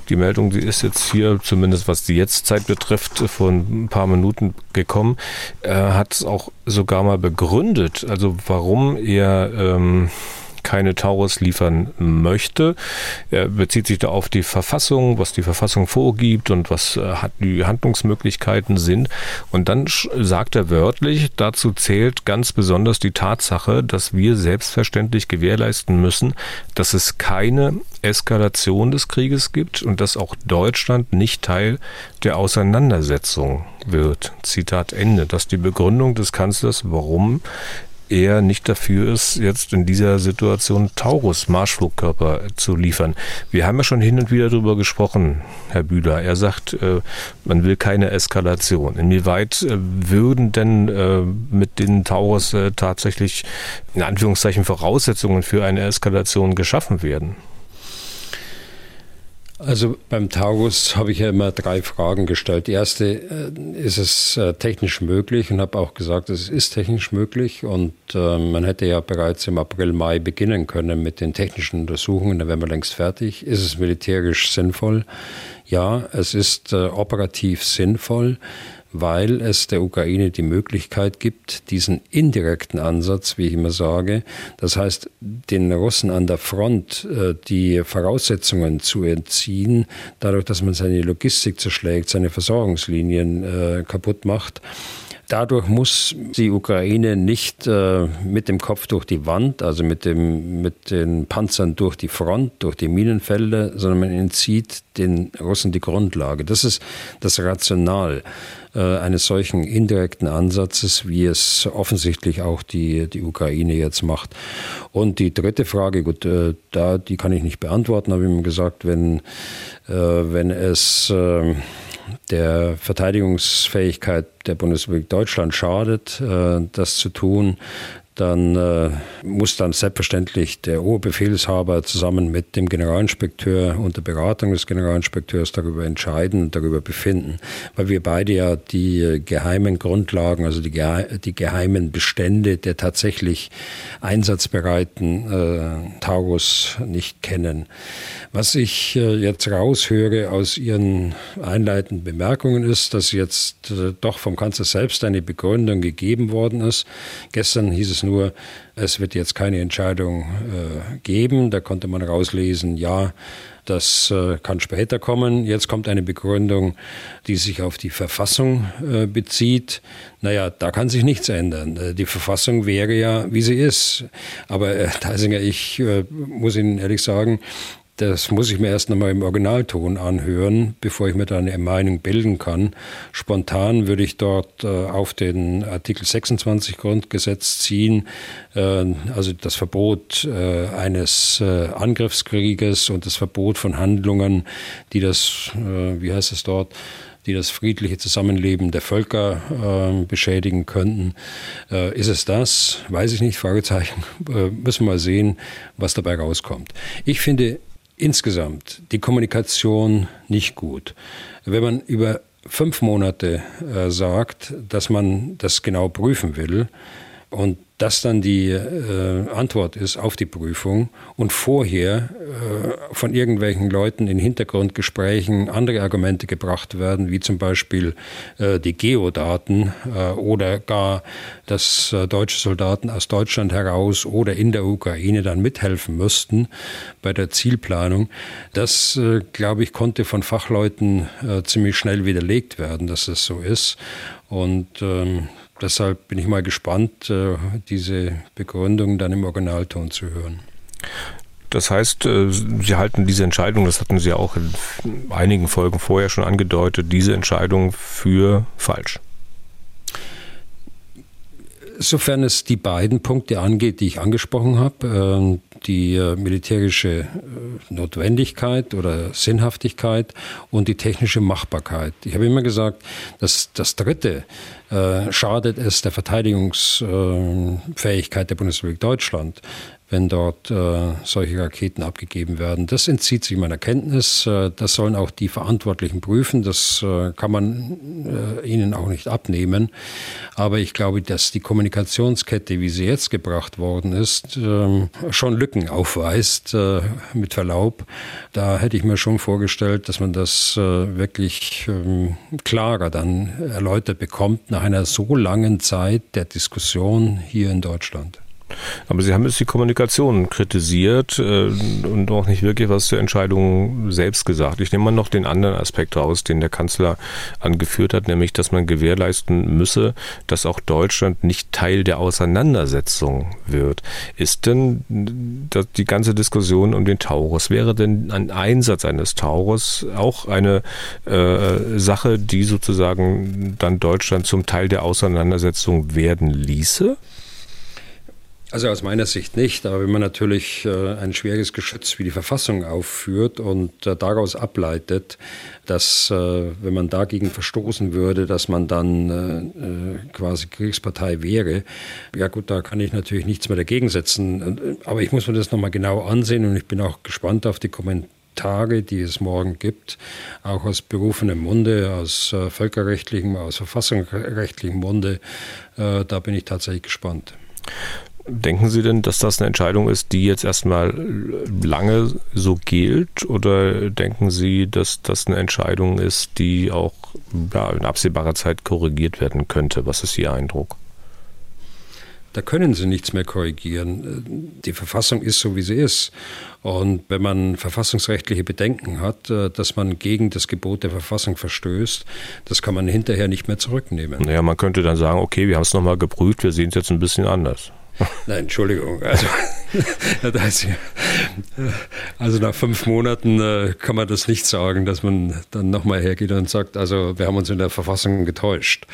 die Meldung, die ist jetzt hier, zumindest was die Jetztzeit betrifft, vor ein paar Minuten gekommen, äh, hat es auch sogar mal begründet, also warum er ähm, keine Taurus liefern möchte. Er bezieht sich da auf die Verfassung, was die Verfassung vorgibt und was äh, die Handlungsmöglichkeiten sind. Und dann sagt er wörtlich, dazu zählt ganz besonders die Tatsache, dass wir selbstverständlich gewährleisten müssen, dass es keine Eskalation des Krieges gibt und dass auch Deutschland nicht Teil der Auseinandersetzung wird. Zitat Ende. Das ist die Begründung des Kanzlers, warum er nicht dafür ist, jetzt in dieser Situation Taurus-Marschflugkörper zu liefern. Wir haben ja schon hin und wieder darüber gesprochen, Herr Bühler. Er sagt, äh, man will keine Eskalation. Inwieweit äh, würden denn äh, mit den Taurus tatsächlich in Anführungszeichen Voraussetzungen für eine Eskalation geschaffen werden? Also beim Taurus habe ich ja immer drei Fragen gestellt. Die erste, äh, ist es äh, technisch möglich? Und habe auch gesagt, es ist technisch möglich. Und äh, man hätte ja bereits im April, Mai beginnen können mit den technischen Untersuchungen. Da wären wir längst fertig. Ist es militärisch sinnvoll? Ja, es ist operativ sinnvoll weil es der Ukraine die Möglichkeit gibt, diesen indirekten Ansatz, wie ich immer sage, das heißt, den Russen an der Front äh, die Voraussetzungen zu entziehen, dadurch, dass man seine Logistik zerschlägt, seine Versorgungslinien äh, kaputt macht. Dadurch muss die Ukraine nicht äh, mit dem Kopf durch die Wand, also mit, dem, mit den Panzern durch die Front, durch die Minenfelder, sondern man entzieht den Russen die Grundlage. Das ist das Rational. Äh, eines solchen indirekten Ansatzes, wie es offensichtlich auch die, die Ukraine jetzt macht. Und die dritte Frage, gut, äh, da, die kann ich nicht beantworten, habe ich mir gesagt, wenn, äh, wenn es der Verteidigungsfähigkeit der Bundesrepublik Deutschland schadet, das zu tun, dann äh, muss dann selbstverständlich der Oberbefehlshaber zusammen mit dem Generalinspekteur unter Beratung des Generalinspekteurs darüber entscheiden und darüber befinden, weil wir beide ja die äh, geheimen Grundlagen, also die, die geheimen Bestände der tatsächlich einsatzbereiten äh, Taurus nicht kennen. Was ich äh, jetzt raushöre aus Ihren einleitenden Bemerkungen ist, dass jetzt äh, doch vom Kanzler selbst eine Begründung gegeben worden ist. Gestern hieß es nur, es wird jetzt keine Entscheidung äh, geben. Da konnte man rauslesen, ja, das kann später kommen. Jetzt kommt eine Begründung, die sich auf die Verfassung bezieht. Naja, da kann sich nichts ändern. Die Verfassung wäre ja, wie sie ist. Aber Herr Theisinger, ich muss Ihnen ehrlich sagen, das muss ich mir erst einmal im Originalton anhören, bevor ich mir da eine Meinung bilden kann. Spontan würde ich dort äh, auf den Artikel 26 Grundgesetz ziehen, äh, also das Verbot äh, eines äh, Angriffskrieges und das Verbot von Handlungen, die das, äh, wie heißt es dort, die das friedliche Zusammenleben der Völker äh, beschädigen könnten. Äh, ist es das? Weiß ich nicht, Fragezeichen. Äh, müssen wir mal sehen, was dabei rauskommt. Ich finde insgesamt die Kommunikation nicht gut. Wenn man über fünf Monate äh, sagt, dass man das genau prüfen will und das dann die äh, Antwort ist auf die Prüfung und vorher äh, von irgendwelchen Leuten in Hintergrundgesprächen andere Argumente gebracht werden, wie zum Beispiel äh, die Geodaten äh, oder gar, dass äh, deutsche Soldaten aus Deutschland heraus oder in der Ukraine dann mithelfen müssten bei der Zielplanung. Das, äh, glaube ich, konnte von Fachleuten ziemlich schnell widerlegt werden, dass es so ist. Und ähm, deshalb bin ich mal gespannt, äh, diese Begründung dann im Originalton zu hören. Das heißt, äh, Sie halten diese Entscheidung, das hatten Sie ja auch in einigen Folgen vorher schon angedeutet, diese Entscheidung für falsch. Sofern es die beiden Punkte angeht, die ich angesprochen habe, äh, die militärische Notwendigkeit oder Sinnhaftigkeit und die technische Machbarkeit. Ich habe immer gesagt, dass das Dritte, äh, schadet es der Verteidigungsfähigkeit der Bundesrepublik Deutschland, wenn dort äh, solche Raketen abgegeben werden. Das entzieht sich meiner Kenntnis. Äh, das sollen auch die Verantwortlichen prüfen. Das äh, kann man äh, ihnen auch nicht abnehmen. Aber ich glaube, dass die Kommunikationskette, wie sie jetzt gebracht worden ist, ähm, schon Lücken aufweist, äh, mit Verlaub. Da hätte ich mir schon vorgestellt, dass man das äh, wirklich ähm, klarer dann erläutert bekommt nach einer so langen Zeit der Diskussion hier in Deutschland. Aber Sie haben jetzt die Kommunikation kritisiert äh, und auch nicht wirklich was zur Entscheidung selbst gesagt. Ich nehme mal noch den anderen Aspekt raus, den der Kanzler angeführt hat, nämlich, dass man gewährleisten müsse, dass auch Deutschland nicht Teil der Auseinandersetzung wird. Ist denn die ganze Diskussion um den Taurus, wäre denn ein Einsatz eines Taurus auch eine äh, Sache, die sozusagen dann Deutschland zum Teil der Auseinandersetzung werden ließe? Also aus meiner Sicht nicht, aber wenn man natürlich äh, ein schweres Geschütz wie die Verfassung aufführt und äh, daraus ableitet, dass äh, wenn man dagegen verstoßen würde, dass man dann quasi Kriegspartei wäre, ja gut, da kann ich natürlich nichts mehr dagegen setzen. Aber ich muss mir das nochmal genau ansehen und ich bin auch gespannt auf die Kommentare. die es morgen gibt, auch aus berufenem Munde, aus völkerrechtlichem, aus verfassungsrechtlichem Munde. da bin ich tatsächlich gespannt. Denken Sie denn, dass das eine Entscheidung ist, die jetzt erstmal lange so gilt? Oder denken Sie, dass das eine Entscheidung ist, die auch ja, in absehbarer Zeit korrigiert werden könnte? Was ist Ihr Eindruck? Da können Sie nichts mehr korrigieren. Die Verfassung ist so, wie sie ist. Und wenn man verfassungsrechtliche Bedenken hat, äh, dass man gegen das Gebot der Verfassung verstößt, das kann man hinterher nicht mehr zurücknehmen. Naja, man könnte dann sagen, okay, wir haben es nochmal geprüft, wir sehen es jetzt ein bisschen anders. Nein, Entschuldigung. Also, also nach fünf Monaten äh, kann man das nicht sagen, dass man dann nochmal hergeht und sagt, also wir haben uns in der Verfassung getäuscht.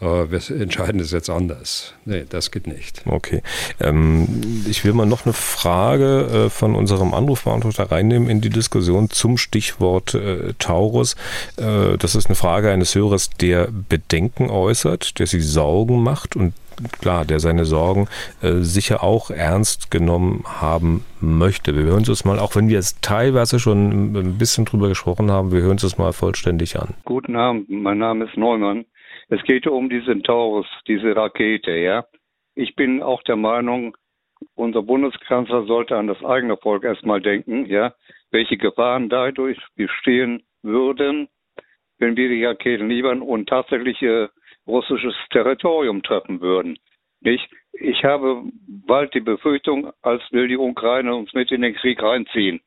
Äh, wir entscheiden es jetzt anders. Nee, das geht nicht. Okay. Ähm, ich will mal noch eine Frage äh, von unserem Anrufbeantworter reinnehmen in die Diskussion zum Stichwort Taurus. Das ist eine Frage eines Hörers, der Bedenken äußert, der sich Sorgen macht und klar, der seine Sorgen äh, sicher auch ernst genommen haben möchte. Wir hören uns das mal, auch wenn wir jetzt teilweise schon ein bisschen drüber gesprochen haben, wir hören uns das mal vollständig an. Guten Abend, mein Name ist Neumann. Es geht um die Centaurus, diese Rakete, ja. Ich bin auch der Meinung, unser Bundeskanzler sollte an das eigene Volk erstmal denken, ja, welche Gefahren dadurch bestehen würden, wenn wir die Raketen liefern und tatsächlich äh, russisches Territorium treffen würden. Nicht? Ich habe bald die Befürchtung, als will die Ukraine uns mit in den Krieg reinziehen.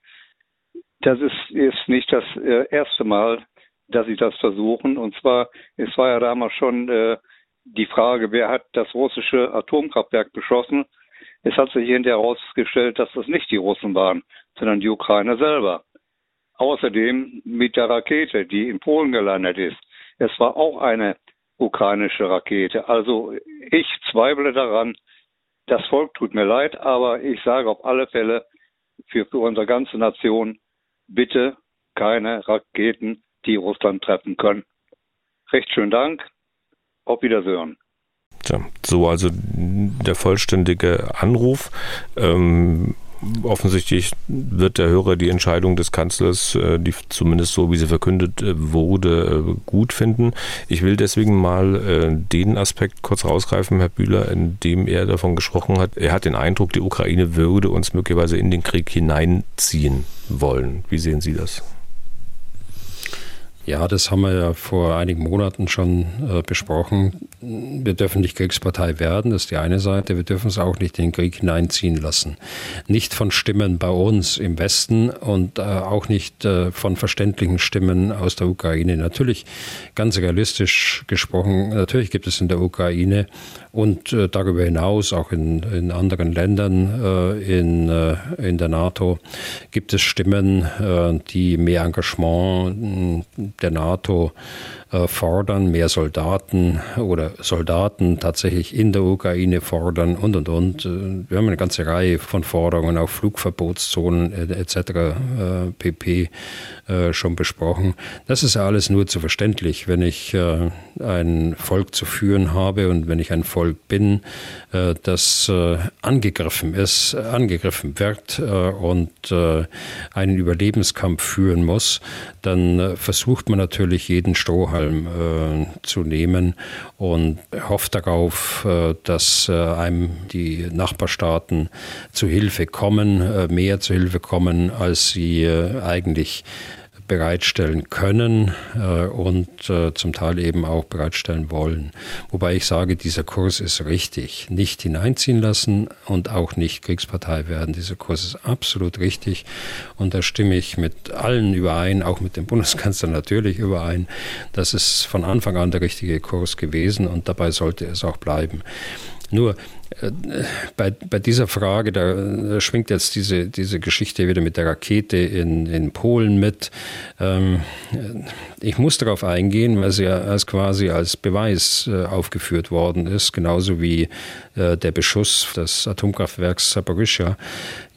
Das ist, ist nicht das äh, erste Mal, dass sie das versuchen. Und zwar, es war ja damals schon äh, die Frage, wer hat das russische Atomkraftwerk beschossen? Es hat sich hinterher herausgestellt, dass das nicht die Russen waren, sondern die Ukrainer selber. Außerdem mit der Rakete, die in Polen gelandet ist. Es war auch eine ukrainische Rakete. Also ich zweifle daran. Das Volk tut mir leid, aber ich sage auf alle Fälle für, für unsere ganze Nation, bitte keine Raketen, die Russland treffen können. Recht schönen Dank. Auf Wiedersehen. Tja, so also der vollständige Anruf. Ähm, offensichtlich wird der Hörer die Entscheidung des Kanzlers, äh, die zumindest so wie sie verkündet äh, wurde, äh, gut finden. Ich will deswegen mal den Aspekt kurz rausgreifen, Herr Bühler, in dem er davon gesprochen hat. Er hat den Eindruck, die Ukraine würde uns möglicherweise in den Krieg hineinziehen wollen. Wie sehen Sie das? Ja, das haben wir ja vor einigen Monaten schon äh, besprochen. Wir dürfen nicht Kriegspartei werden, das ist die eine Seite. Wir dürfen es auch nicht in den Krieg hineinziehen lassen. Nicht von Stimmen bei uns im Westen und äh, auch nicht äh, von verständlichen Stimmen aus der Ukraine. Natürlich, ganz realistisch gesprochen, natürlich gibt es in der Ukraine und äh, darüber hinaus auch in, in anderen Ländern äh, in, äh, in der NATO gibt es Stimmen, die mehr Engagement der NATO fordern, mehr Soldaten oder Soldaten tatsächlich in der Ukraine fordern und und und. Äh, wir haben eine ganze Reihe von Forderungen, auch Flugverbotszonen etc. pp. schon besprochen. Das ist alles nur zu verständlich, wenn ich ein Volk zu führen habe und wenn ich ein Volk bin, das angegriffen ist, angegriffen wird und einen Überlebenskampf führen muss, dann versucht man natürlich jeden Strohhalm Strohhalm äh, zu nehmen und hofft darauf, äh, dass äh, einem die Nachbarstaaten zu Hilfe kommen, äh, mehr zu Hilfe kommen, als sie äh, eigentlich bereitstellen können äh, und äh, zum Teil eben auch bereitstellen wollen. Wobei ich sage, dieser Kurs ist richtig. Nicht hineinziehen lassen und auch nicht Kriegspartei werden. Dieser Kurs ist absolut richtig und da stimme ich mit allen überein, auch mit dem Bundeskanzler natürlich überein. Das ist von Anfang an der richtige Kurs gewesen und dabei sollte es auch bleiben. Nur bei, bei dieser Frage, da schwingt jetzt diese, diese Geschichte wieder mit der Rakete in, in Polen mit. Ähm, ich muss darauf eingehen, weil sie ja als quasi als Beweis äh, aufgeführt worden ist, genauso wie äh, der Beschuss des Atomkraftwerks Saporischschja.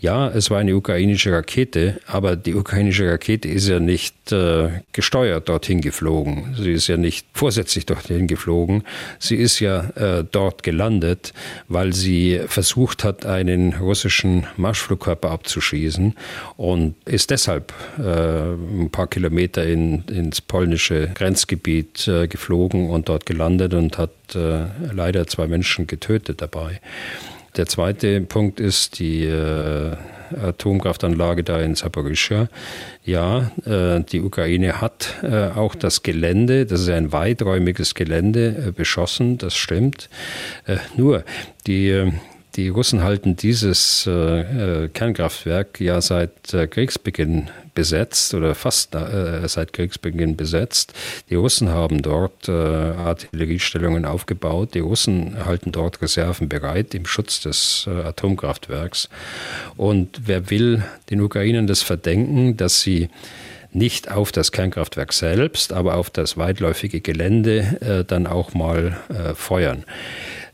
Ja, es war eine ukrainische Rakete, aber die ukrainische Rakete ist ja nicht äh, gesteuert dorthin geflogen. Sie ist ja nicht vorsätzlich dorthin geflogen. Sie ist ja äh, dort gelandet, weil sie versucht hat, einen russischen Marschflugkörper abzuschießen und ist deshalb äh, ein paar Kilometer in, ins polnische Grenzgebiet äh, geflogen und dort gelandet und hat äh, leider zwei Menschen getötet dabei. Der zweite Punkt ist die äh, Atomkraftanlage da in Saporischschja. Ja, äh, die Ukraine hat äh, auch das Gelände, das ist ein weiträumiges Gelände, äh, beschossen, das stimmt. Äh, nur die äh, die Russen halten dieses äh, Kernkraftwerk ja seit äh, Kriegsbeginn besetzt oder fast äh, seit Kriegsbeginn besetzt. Die Russen haben dort äh, Artilleriestellungen aufgebaut. Die Russen halten dort Reserven bereit im Schutz des äh, Atomkraftwerks. Und wer will den Ukrainern das verdenken, dass sie nicht auf das Kernkraftwerk selbst, aber auf das weitläufige Gelände äh, dann auch mal äh, feuern.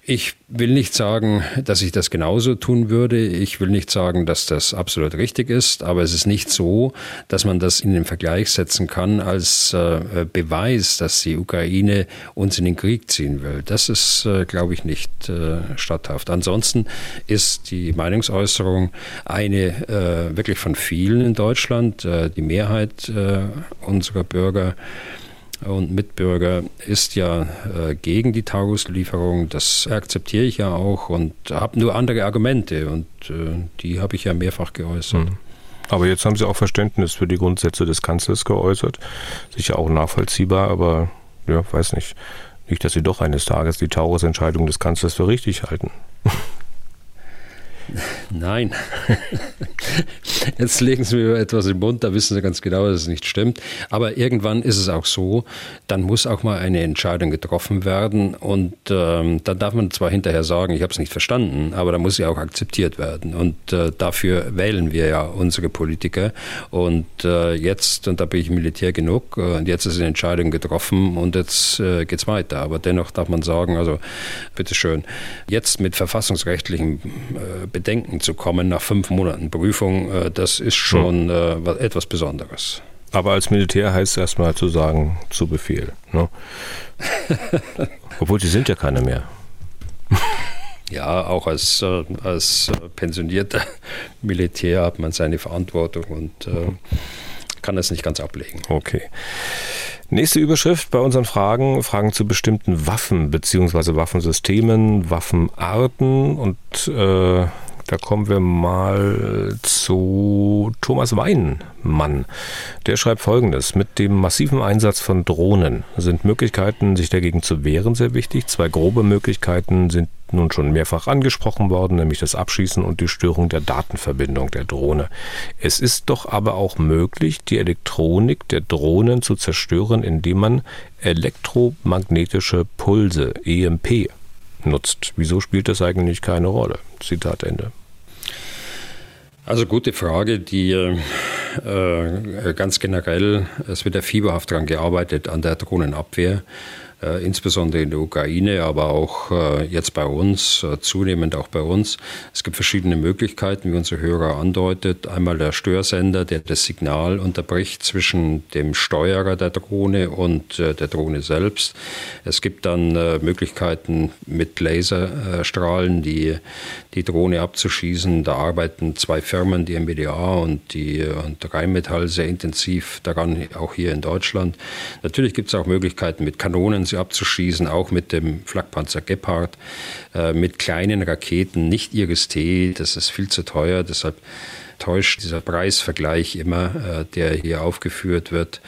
Ich will nicht sagen, dass ich das genauso tun würde. Ich will nicht sagen, dass das absolut richtig ist, aber es ist nicht so, dass man das in den Vergleich setzen kann als äh, Beweis, dass die Ukraine uns in den Krieg ziehen will. Das ist, äh, glaube ich, nicht äh, statthaft. Ansonsten ist die Meinungsäußerung eine wirklich von vielen in Deutschland. Die Mehrheit unserer Bürger und Mitbürger ist ja äh, gegen die Tauguslieferung. Das akzeptiere ich ja auch und habe nur andere Argumente und äh, die habe ich ja mehrfach geäußert. Mhm. Aber jetzt haben Sie auch Verständnis für die Grundsätze des Kanzlers geäußert. Sicher auch nachvollziehbar, aber ja, weiß nicht. Nicht, dass Sie doch eines Tages die Taurus-Entscheidung des Kanzlers für richtig halten. Nein. Jetzt legen Sie mir etwas im Mund, da wissen Sie ganz genau, dass es nicht stimmt. Aber irgendwann ist es auch so, dann muss auch mal eine Entscheidung getroffen werden. Und ähm, dann darf man zwar hinterher sagen, ich habe es nicht verstanden, aber da muss sie auch akzeptiert werden. Und äh, dafür wählen wir ja unsere Politiker. Und äh, jetzt, und da bin ich Militär genug, äh, und jetzt ist eine Entscheidung getroffen und jetzt äh, geht es weiter. Aber dennoch darf man sagen, also bitteschön, jetzt mit verfassungsrechtlichen äh, Bedenken zu kommen nach fünf Monaten Prüfung, äh, das ist schon hm. äh, etwas Besonderes. Aber als Militär heißt es erstmal zu sagen, zu Befehl. Ne? Obwohl sie sind ja keine mehr. Ja, auch als, äh, als pensionierter Militär hat man seine Verantwortung und äh, kann das nicht ganz ablegen. Okay. Nächste Überschrift bei unseren Fragen, Fragen zu bestimmten Waffen bzw. Waffensystemen, Waffenarten und äh, da kommen wir mal zu Thomas Weinmann. Der schreibt folgendes. Mit dem massiven Einsatz von Drohnen sind Möglichkeiten, sich dagegen zu wehren, sehr wichtig. Zwei grobe Möglichkeiten sind nun schon mehrfach angesprochen worden, nämlich das Abschießen und die Störung der Datenverbindung der Drohne. Es ist doch aber auch möglich, die Elektronik der Drohnen zu zerstören, indem man elektromagnetische Pulse, EMP, nutzt. Wieso spielt das eigentlich keine Rolle? Zitat Ende. Also gute Frage, die äh, ganz generell, es wird ja fieberhaft daran gearbeitet an der Drohnenabwehr äh, insbesondere in der Ukraine, aber auch äh, jetzt bei uns, äh, zunehmend auch bei uns. Es gibt verschiedene Möglichkeiten, wie unser Hörer andeutet. Einmal der Störsender, der das Signal unterbricht zwischen dem Steuerer der Drohne und äh, der Drohne selbst. Es gibt dann äh, Möglichkeiten mit Laserstrahlen, die die Drohne abzuschießen. Da arbeiten zwei Firmen, die MBDA und die und Rheinmetall sehr intensiv daran, auch hier in Deutschland. Natürlich gibt es auch Möglichkeiten mit Kanonen abzuschießen, auch mit dem Flakpanzer Gepard, äh, mit kleinen Raketen, nicht Iris-T, das ist viel zu teuer, deshalb täuscht dieser Preisvergleich immer, äh, der hier aufgeführt wird,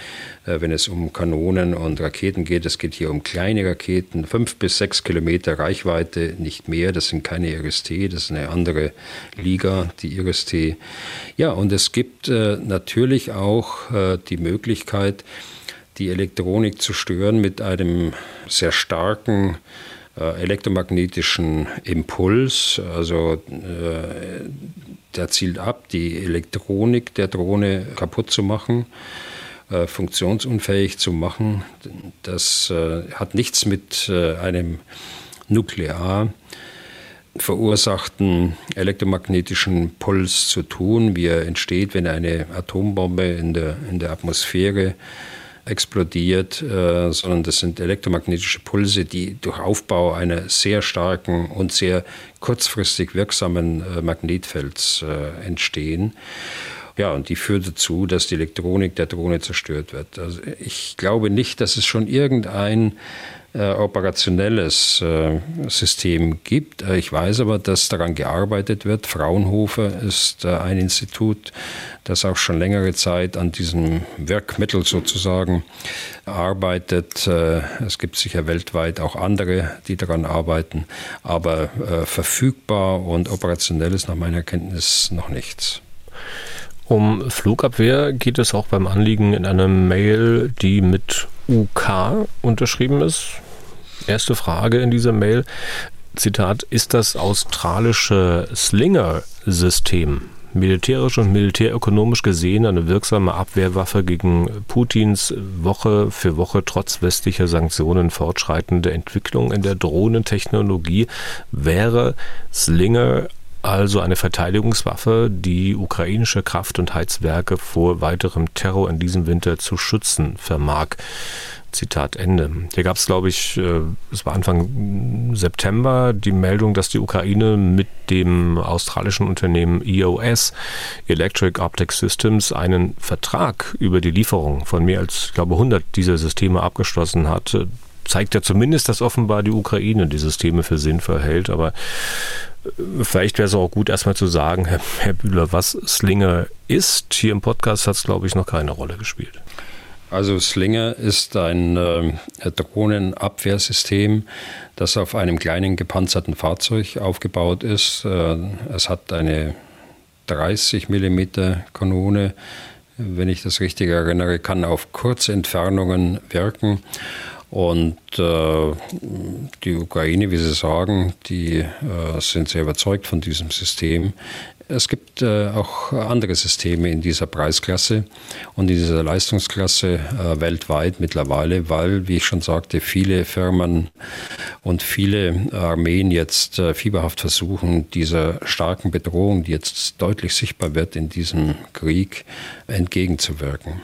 äh, wenn es um Kanonen und Raketen geht. Es geht hier um kleine Raketen, fünf bis sechs Kilometer Reichweite, nicht mehr. Das sind keine Iris-T, das ist eine andere Liga, die Iris-T. Ja, und es gibt äh, natürlich auch äh, die Möglichkeit, die Elektronik zu stören mit einem sehr starken äh, elektromagnetischen Impuls. Also äh, der zielt ab, die Elektronik der Drohne kaputt zu machen, äh, funktionsunfähig zu machen. Das äh, hat nichts mit äh, einem nuklear verursachten elektromagnetischen Puls zu tun, wie er entsteht, wenn eine Atombombe in der, in der Atmosphäre explodiert, äh, sondern das sind elektromagnetische Pulse, die durch Aufbau einer sehr starken und sehr kurzfristig wirksamen äh, Magnetfelds äh, entstehen. Ja, und die führt dazu, dass die Elektronik der Drohne zerstört wird. Also ich glaube nicht, dass es schon irgendein äh, operationelles äh, System gibt. Äh, ich weiß aber, dass daran gearbeitet wird. Fraunhofer ist äh, ein Institut, das auch schon längere Zeit an diesem Wirkmittel sozusagen arbeitet. Äh, es gibt sicher weltweit auch andere, die daran arbeiten, aber äh, verfügbar und operationell ist nach meiner Kenntnis noch nichts. Um Flugabwehr geht es auch beim Anliegen in einer Mail, die mit UK unterschrieben ist. Erste Frage in dieser Mail. Zitat, ist das australische Slinger-System militärisch und militärökonomisch gesehen eine wirksame Abwehrwaffe gegen Putins Woche für Woche trotz westlicher Sanktionen fortschreitende Entwicklung in der Drohnentechnologie wäre Slinger also eine Verteidigungswaffe, die ukrainische Kraft- und Heizwerke vor weiterem Terror in diesem Winter zu schützen vermag. Zitat Ende. Hier gab es, glaube ich, äh, es war Anfang September die Meldung, dass die Ukraine mit dem australischen Unternehmen EOS, Electric Optic Systems, einen Vertrag über die Lieferung von mehr als, ich glaube, 100 dieser Systeme abgeschlossen hat zeigt ja zumindest, dass offenbar die Ukraine die Systeme für sinnvoll hält. Aber vielleicht wäre es auch gut, erstmal zu sagen, Herr, Herr Bühler, was Slinger ist. Hier im Podcast hat es, glaube ich, noch keine Rolle gespielt. Also Slinger ist ein äh, Drohnenabwehrsystem, das auf einem kleinen gepanzerten Fahrzeug aufgebaut ist. Äh, es hat eine 30 mm Kanone, wenn ich das richtig erinnere, kann auf kurze Entfernungen wirken und äh, die Ukraine, wie Sie sagen, die äh, sind sehr überzeugt von diesem System. Es gibt äh, auch andere Systeme in dieser Preisklasse und in dieser Leistungsklasse äh, weltweit mittlerweile, weil, wie ich schon sagte, viele Firmen und viele Armeen jetzt äh, fieberhaft versuchen, dieser starken Bedrohung, die jetzt deutlich sichtbar wird in diesem Krieg, entgegenzuwirken.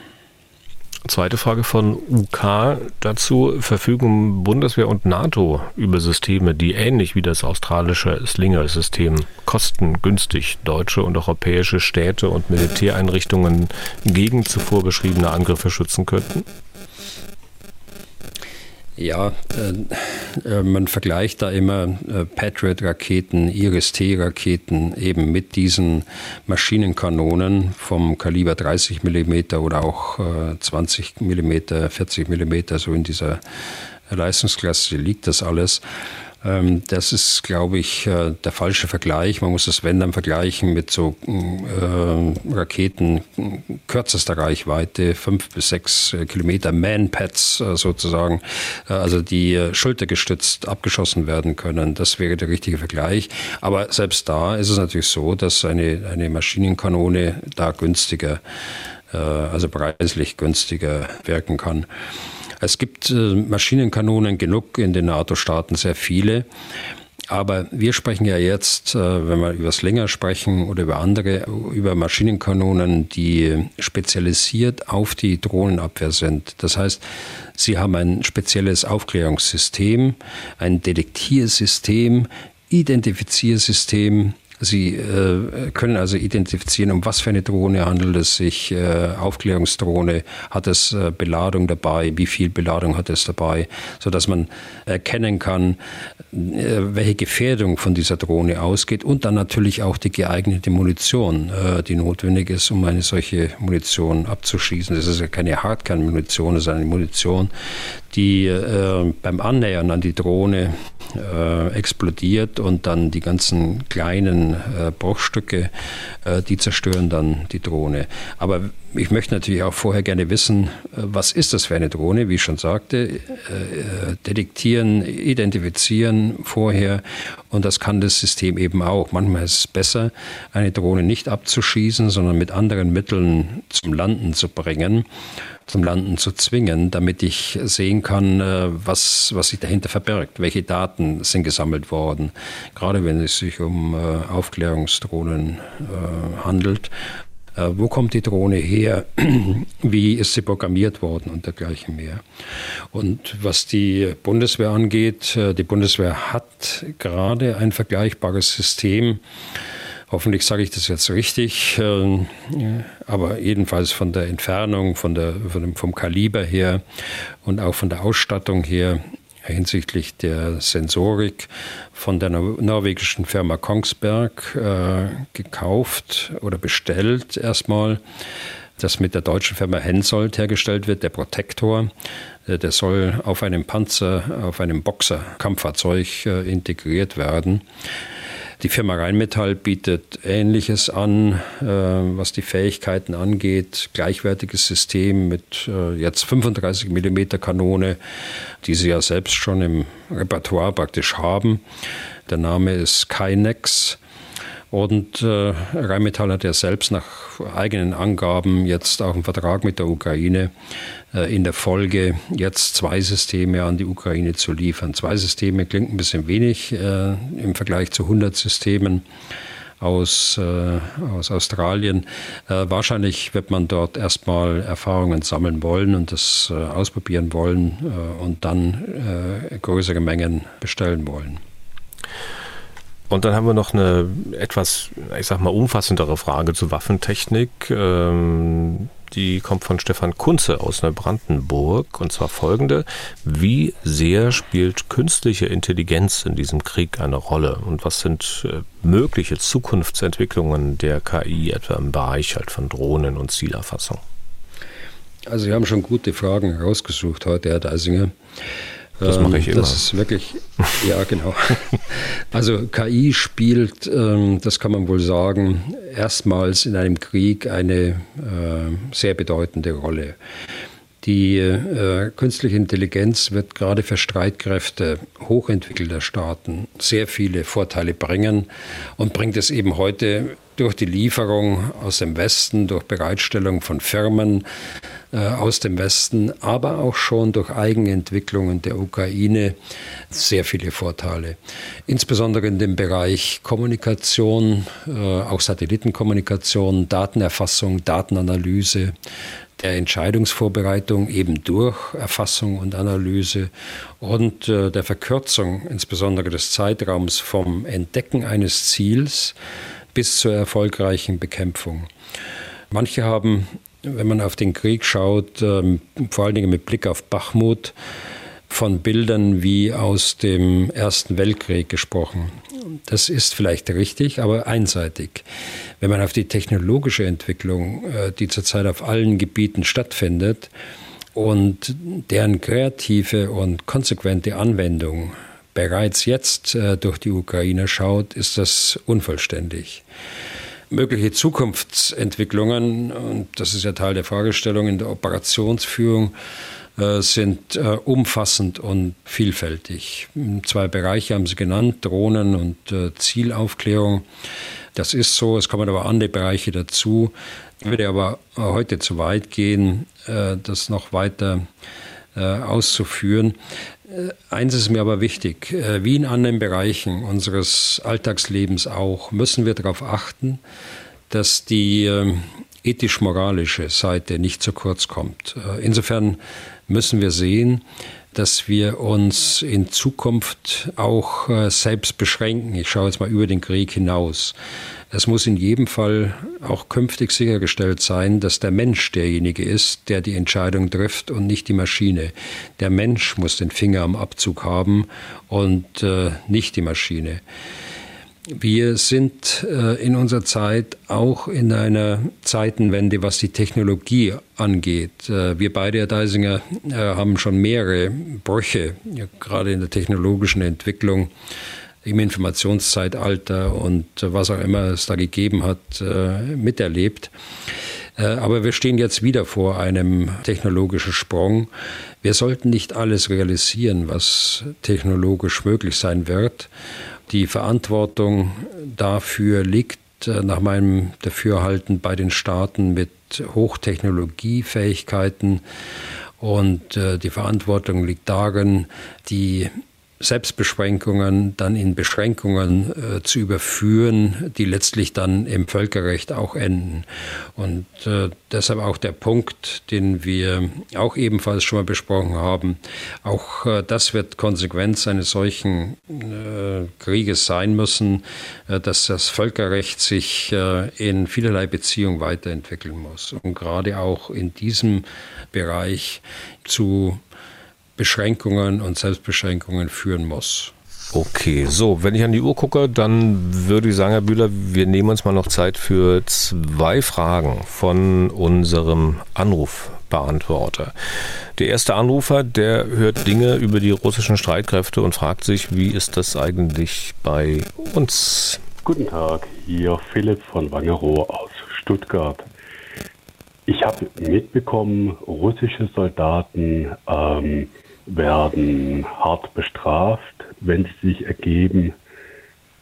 Zweite Frage von UK dazu. Verfügen Bundeswehr und NATO über Systeme, die ähnlich wie das australische Slinger-System kostengünstig deutsche und europäische Städte und Militäreinrichtungen gegen zuvor beschriebene Angriffe schützen könnten? Ja, äh, äh, man vergleicht da immer äh, Patriot-Raketen, Iris-T-Raketen eben mit diesen Maschinenkanonen vom Kaliber 30 mm oder auch äh, 20 mm, 40 mm, so in dieser Leistungsklasse liegt das alles. Ähm, das ist, glaube ich, äh, der falsche Vergleich. Man muss das wenn dann vergleichen mit so äh, Raketen kürzester Reichweite, fünf bis sechs äh, Kilometer Man-Pads äh, sozusagen, also die schultergestützt abgeschossen werden können. Das wäre der richtige Vergleich. Aber selbst da ist es natürlich so, dass eine, eine Maschinenkanone da günstiger, also preislich günstiger wirken kann. Es gibt äh, Maschinenkanonen genug in den NATO-Staaten, sehr viele. Aber wir sprechen ja jetzt, äh, wenn wir über Slinger sprechen oder über andere, über Maschinenkanonen, die spezialisiert auf die Drohnenabwehr sind. Das heißt, sie haben ein spezielles Aufklärungssystem, ein Detektiersystem, Identifiziersystem, Sie äh, können also identifizieren, um was für eine Drohne handelt es sich. Äh, Aufklärungsdrohne, hat es äh, Beladung dabei, wie viel Beladung hat es dabei, sodass man erkennen kann, äh, welche Gefährdung von dieser Drohne ausgeht und dann natürlich auch die geeignete Munition, äh, die notwendig ist, um eine solche Munition abzuschießen. Das ist ja keine Hardkernmunition, das ist eine Munition, die äh, beim Annähern an die Drohne äh, explodiert und dann die ganzen kleinen äh, Bruchstücke, äh, die zerstören dann die Drohne. Aber ich möchte natürlich auch vorher gerne wissen, äh, was ist das für eine Drohne, wie ich schon sagte, äh, detektieren, identifizieren vorher und das kann das System eben auch. Manchmal ist es besser, eine Drohne nicht abzuschießen, sondern mit anderen Mitteln zum Landen zu bringen zum Landen zu zwingen, damit ich sehen kann, äh, was, was sich dahinter verbirgt, welche Daten sind gesammelt worden, gerade wenn es sich um äh, Aufklärungsdrohnen äh, handelt. Wo kommt die Drohne her? Wie ist sie programmiert worden und dergleichen mehr? Und was die Bundeswehr angeht, die Bundeswehr hat gerade ein vergleichbares System Hoffentlich sage ich das jetzt richtig, ähm, aber jedenfalls von der Entfernung, von der, von dem, vom Kaliber her und auch von der Ausstattung her hinsichtlich der Sensorik von der norwegischen Firma Kongsberg äh, gekauft oder bestellt erstmal das mit der deutschen Firma Hensoldt hergestellt wird, der Protektor. Äh, der soll auf einem Panzer, auf einem Boxer-Kampffahrzeug äh, integriert werden. Die Firma Rheinmetall bietet Ähnliches an, äh, was die Fähigkeiten angeht. Gleichwertiges System mit äh, jetzt 35 mm Kanone, die sie ja selbst schon im Repertoire praktisch haben. Der Name ist Kynex. Und äh, Rheinmetall hat ja selbst nach eigenen Angaben jetzt auch einen Vertrag mit der Ukraine äh, in der Folge jetzt zwei Systeme an die Ukraine zu liefern. Zwei Systeme klingt ein bisschen wenig äh, im Vergleich zu 100 Systemen aus, äh, aus Australien. Äh, wahrscheinlich wird man dort erstmal Erfahrungen sammeln wollen und das äh, ausprobieren wollen und dann größere Mengen bestellen wollen. Und dann haben wir noch eine etwas, ich sag mal, umfassendere Frage zur Waffentechnik. Ähm, die kommt von Stefan Kunze aus Neubrandenburg und zwar folgende. Wie sehr spielt künstliche Intelligenz in diesem Krieg eine Rolle und was sind äh, mögliche Zukunftsentwicklungen der KI etwa im Bereich halt von Drohnen und Zielerfassung? Also Sie haben schon gute Fragen herausgesucht heute, Herr Deisinger. Das mache ich ähm, immer. Das ist wirklich, ja genau. Also KI spielt, ähm, das kann man wohl sagen, erstmals in einem Krieg eine äh, sehr bedeutende Rolle. Die äh, künstliche Intelligenz wird gerade für Streitkräfte hochentwickelter Staaten sehr viele Vorteile bringen und bringt es eben heute durch die Lieferung aus dem Westen, durch Bereitstellung von Firmen äh, aus dem Westen, aber auch schon durch Eigenentwicklungen der Ukraine sehr viele Vorteile. Insbesondere in dem Bereich Kommunikation, äh, auch Satellitenkommunikation, Datenerfassung, Datenanalyse, der Entscheidungsvorbereitung eben durch Erfassung und Analyse und äh, der Verkürzung insbesondere des Zeitraums vom Entdecken eines Ziels bis zur erfolgreichen Bekämpfung. Manche haben, wenn man auf den Krieg schaut, ähm, vor allen Dingen mit Blick auf Bachmut, von Bildern wie aus dem Ersten Weltkrieg gesprochen. Das ist vielleicht richtig, aber einseitig. Wenn man auf die technologische Entwicklung, äh, die zurzeit auf allen Gebieten stattfindet, und deren kreative und konsequente Anwendung bereits jetzt äh, durch die Ukraine schaut, ist das unvollständig. Mögliche Zukunftsentwicklungen, und das ist ja Teil der Fragestellung in der Operationsführung, äh, sind äh, umfassend und vielfältig. Zwei Bereiche haben Sie genannt, Drohnen und äh, Zielaufklärung. Das ist so, es kommen aber andere Bereiche dazu. Ich würde aber heute zu weit gehen, das noch weiter auszuführen. Eins ist mir aber wichtig, wie in anderen Bereichen unseres Alltagslebens auch, müssen wir darauf achten, dass die ethisch-moralische Seite nicht zu kurz kommt. Insofern müssen wir sehen, dass wir uns in Zukunft auch äh, selbst beschränken. Ich schaue jetzt mal über den Krieg hinaus. Es muss in jedem Fall auch künftig sichergestellt sein, dass der Mensch derjenige ist, der die Entscheidung trifft und nicht die Maschine. Der Mensch muss den Finger am Abzug haben und äh, nicht die Maschine. Wir sind äh, in unserer Zeit auch in einer Zeitenwende, was die Technologie angeht. Äh, wir beide, Herr Deisinger, äh, haben schon mehrere Brüche, gerade in der technologischen Entwicklung im Informationszeitalter und was auch immer es da gegeben hat, miterlebt. Aber wir stehen jetzt wieder vor einem technologischen Sprung. Wir sollten nicht alles realisieren, was technologisch möglich sein wird. Die Verantwortung dafür liegt äh, nach meinem Dafürhalten bei den Staaten mit Hochtechnologiefähigkeiten. Und äh, die Verantwortung liegt darin, die Selbstbeschränkungen dann in Beschränkungen äh, zu überführen, die letztlich dann im Völkerrecht auch enden. Und äh, deshalb auch der Punkt, den wir auch ebenfalls schon mal besprochen haben, auch äh, das wird Konsequenz eines solchen äh, Krieges sein müssen, äh, dass das Völkerrecht sich äh, in vielerlei Beziehungen weiterentwickeln muss. Und gerade auch in diesem Bereich zu Beschränkungen und Selbstbeschränkungen führen muss. Okay, so, wenn ich an die Uhr gucke, dann würde ich sagen, Herr Bühler, wir nehmen uns mal noch Zeit für zwei Fragen von unserem Anrufbeantworter. Der erste Anrufer, der hört Dinge über die russischen Streitkräfte und fragt sich, wie ist das eigentlich bei uns? Guten Tag, hier Philipp von Wangerow aus Stuttgart. Ich habe mitbekommen, russische Soldaten ähm, werden hart bestraft, wenn sie sich ergeben.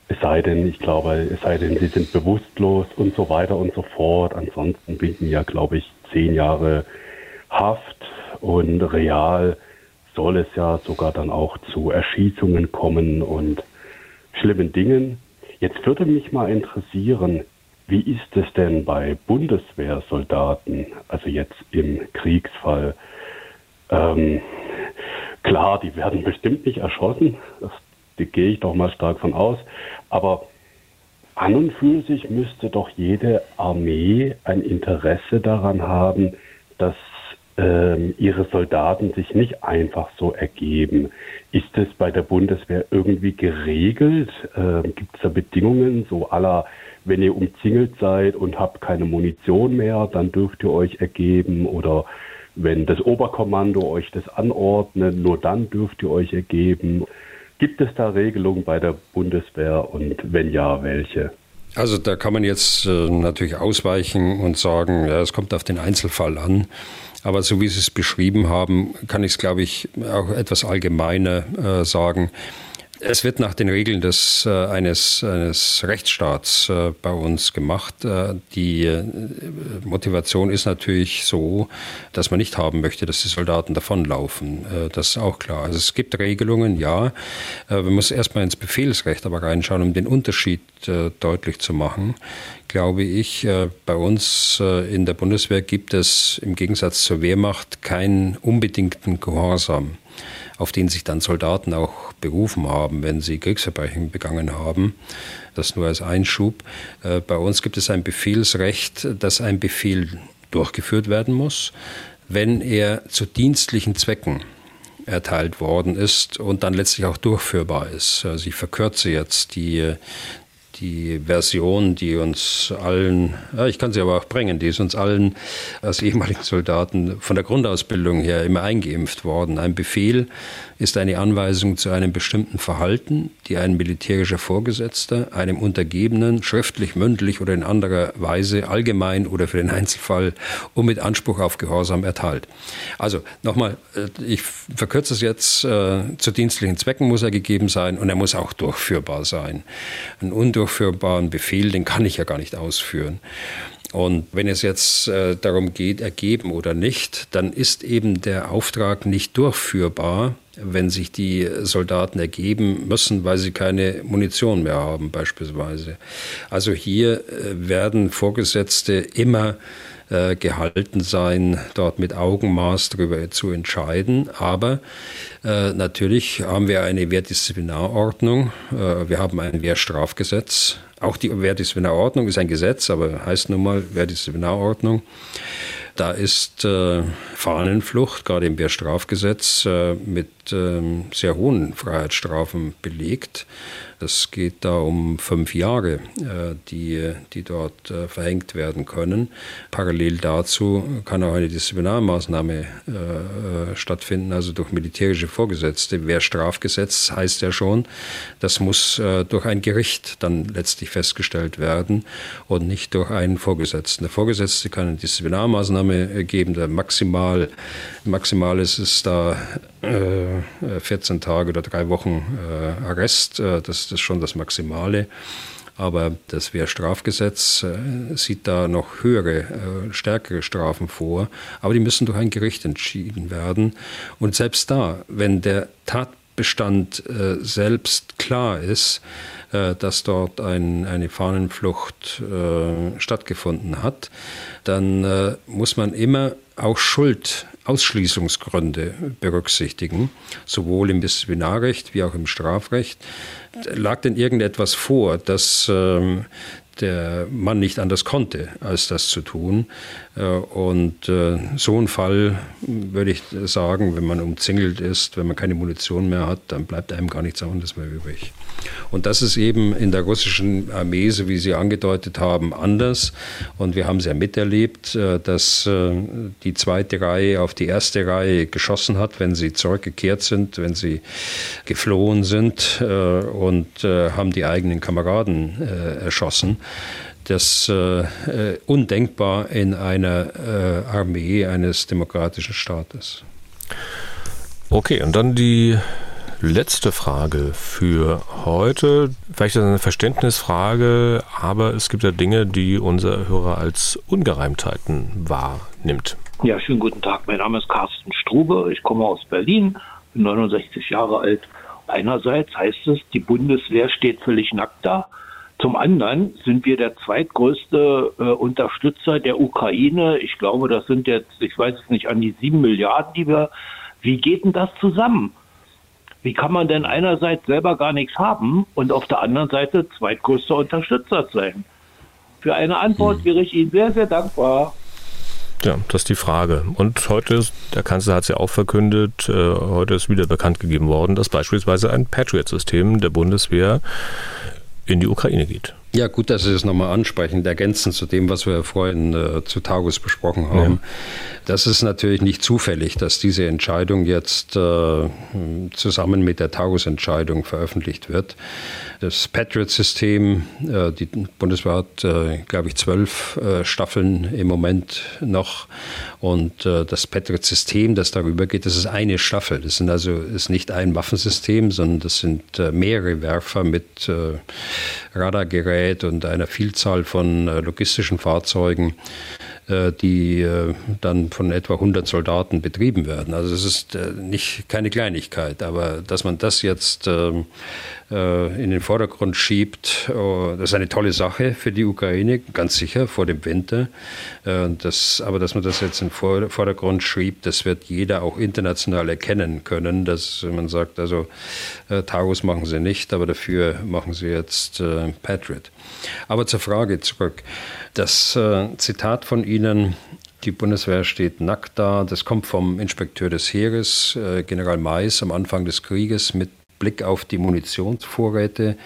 Es sei denn, ich glaube, es sei denn, sie sind bewusstlos und so weiter und so fort. Ansonsten bieten ja, glaube ich, zehn Jahre Haft und real soll es ja sogar dann auch zu Erschießungen kommen und schlimmen Dingen. Jetzt würde mich mal interessieren, wie ist es denn bei Bundeswehrsoldaten, also jetzt im Kriegsfall? Ähm, klar, die werden bestimmt nicht erschossen, das, da gehe ich doch mal stark von aus, aber an und für sich müsste doch jede Armee ein Interesse daran haben, dass ähm, ihre Soldaten sich nicht einfach so ergeben. Ist es bei der Bundeswehr irgendwie geregelt? Ähm, Gibt es da Bedingungen, so aller, wenn ihr umzingelt seid und habt keine Munition mehr, dann dürft ihr euch ergeben oder wenn das Oberkommando euch das anordnet, nur dann dürft ihr euch ergeben. Gibt es da Regelungen bei der Bundeswehr und wenn ja, welche? Also da kann man jetzt äh, natürlich ausweichen und sagen, ja, es kommt auf den Einzelfall an. Aber so wie Sie es beschrieben haben, kann ich es, glaube ich, auch etwas allgemeiner äh, sagen. Es wird nach den Regeln des, äh, eines, eines Rechtsstaats äh, bei uns gemacht. Äh, die äh, Motivation ist natürlich so, dass man nicht haben möchte, dass die Soldaten davonlaufen. Äh, das ist auch klar. Also es gibt Regelungen, ja. Äh, man muss erstmal ins Befehlsrecht aber reinschauen, um den Unterschied deutlich zu machen glaube ich, bei uns in der Bundeswehr gibt es im Gegensatz zur Wehrmacht keinen unbedingten Gehorsam auf den sich dann Soldaten auch berufen haben, wenn sie Kriegsverbrechen begangen haben. Das nur als Einschub. Äh, bei uns gibt es ein Befehlsrecht, dass ein Befehl durchgeführt werden muss, wenn er zu dienstlichen Zwecken erteilt worden ist und dann letztlich auch durchführbar ist. Also ich verkürze jetzt die, die Version, die uns allen, ja, ich kann sie aber auch bringen, die ist uns allen als ehemaligen Soldaten von der Grundausbildung her immer eingeimpft worden. Ein Befehl ist eine Anweisung zu einem bestimmten Verhalten, die ein militärischer Vorgesetzter einem Untergebenen schriftlich, mündlich oder in anderer Weise allgemein oder für den Einzelfall und mit Anspruch auf Gehorsam erteilt. Also nochmal, äh, ich verkürze es jetzt, äh, zu dienstlichen Zwecken muss er gegeben sein und er muss auch durchführbar sein. Ein undurchführbaren Befehl, den kann ich ja gar nicht ausführen. Und wenn es jetzt äh, darum geht, ergeben oder nicht, dann ist eben der Auftrag nicht durchführbar, wenn sich die Soldaten ergeben müssen, weil sie keine Munition mehr haben beispielsweise. Also hier äh, werden Vorgesetzte immer äh, gehalten sein, dort mit Augenmaß darüber zu entscheiden. Aber äh, natürlich haben wir eine Wehrdisziplinarordnung, äh, wir haben ein Wehrstrafgesetz. Auch die Wehrdisziplinarordnung ist ein Gesetz, aber heißt nun mal Wehrdisziplinarordnung. Da ist äh, Fahnenflucht, gerade im Wehrstrafgesetz, äh, mit ähm, sehr hohen Freiheitsstrafen belegt. Es geht da um fünf Jahre, äh, die, die dort äh, verhängt werden können. Parallel dazu kann auch eine Disziplinarmaßnahme äh, stattfinden, also durch militärische Vorgesetzte. Wer Strafgesetz heißt ja schon, das muss durch ein Gericht dann letztlich festgestellt werden und nicht durch einen Vorgesetzten. Der Vorgesetzte kann eine Disziplinarmaßnahme geben, der maximal, maximal ist es da 14 Tage oder drei Wochen Arrest. Das ist schon das Maximale. Aber das Wehrstrafgesetz äh, sieht da noch höhere, äh, stärkere Strafen vor. Aber die müssen durch ein Gericht entschieden werden. Und selbst da, wenn der Tatbestand äh, selbst klar ist, äh, dass dort ein, eine Fahnenflucht äh, stattgefunden hat, dann äh, muss man immer auch Schuld Ausschließungsgründe berücksichtigen, sowohl im Disziplinarrecht wie auch im Strafrecht. Lag denn irgendetwas vor, dass ähm, der Mann nicht anders konnte, als das zu tun. Äh, und äh, so ein Fall würde ich sagen, wenn man umzingelt ist, wenn man keine Munition mehr hat, dann bleibt einem gar nichts anderes mehr übrig. Und das ist eben in der russischen Armee, so wie Sie angedeutet haben, anders. Und wir haben es ja miterlebt, äh, dass die zweite Reihe auf die erste Reihe geschossen hat, wenn sie zurückgekehrt sind, wenn sie geflohen sind und haben die eigenen Kameraden erschossen das äh, äh, undenkbar in einer äh, Armee eines demokratischen Staates. Okay, und dann die letzte Frage für heute. Vielleicht eine Verständnisfrage, aber es gibt ja Dinge, die unser Hörer als Ungereimtheiten wahrnimmt. Ja, schönen guten Tag. Mein Name ist Carsten Strube. Ich komme aus Berlin, bin 69 Jahre alt. Einerseits heißt es, die Bundeswehr steht völlig nackt da. Zum anderen sind wir der zweitgrößte äh, Unterstützer der Ukraine. Ich glaube, das sind jetzt, ich weiß es nicht, an die sieben Milliarden, die wir. Wie geht denn das zusammen? Wie kann man denn einerseits selber gar nichts haben und auf der anderen Seite zweitgrößter Unterstützer sein? Für eine Antwort hm. wäre ich Ihnen sehr, sehr dankbar. Ja, das ist die Frage. Und heute ist, der Kanzler hat es ja auch verkündet, äh, heute ist wieder bekannt gegeben worden, dass beispielsweise ein Patriot-System der Bundeswehr in die Ukraine geht. Ja, gut, dass Sie das nochmal ansprechen, ergänzend zu dem, was wir vorhin äh, zu Tagus besprochen haben. Ja. Das ist natürlich nicht zufällig, dass diese Entscheidung jetzt äh, zusammen mit der Tagus-Entscheidung veröffentlicht wird. Das Patriot-System, äh, die Bundeswehr hat, äh, glaube ich, zwölf äh, Staffeln im Moment noch. Und das Patriot-System, das darüber geht, das ist eine Staffel. Das sind also ist nicht ein Waffensystem, sondern das sind mehrere Werfer mit Radargerät und einer Vielzahl von logistischen Fahrzeugen, die äh, dann von etwa 100 Soldaten betrieben werden. Also es ist nicht keine Kleinigkeit, aber dass man das jetzt ähm, in den Vordergrund schiebt, das ist eine tolle Sache für die Ukraine, ganz sicher vor dem Winter. Das, aber dass man das jetzt in den Vordergrund schiebt, das wird jeder auch international erkennen können, dass man sagt, also Taurus machen sie nicht, aber dafür machen sie jetzt Patriot. Aber zur Frage zurück. Das äh, Zitat von Ihnen, die Bundeswehr steht nackt da, das kommt vom Inspekteur des Heeres, äh, General Mais, am Anfang des Krieges mit Blick auf die Munitionsvorräte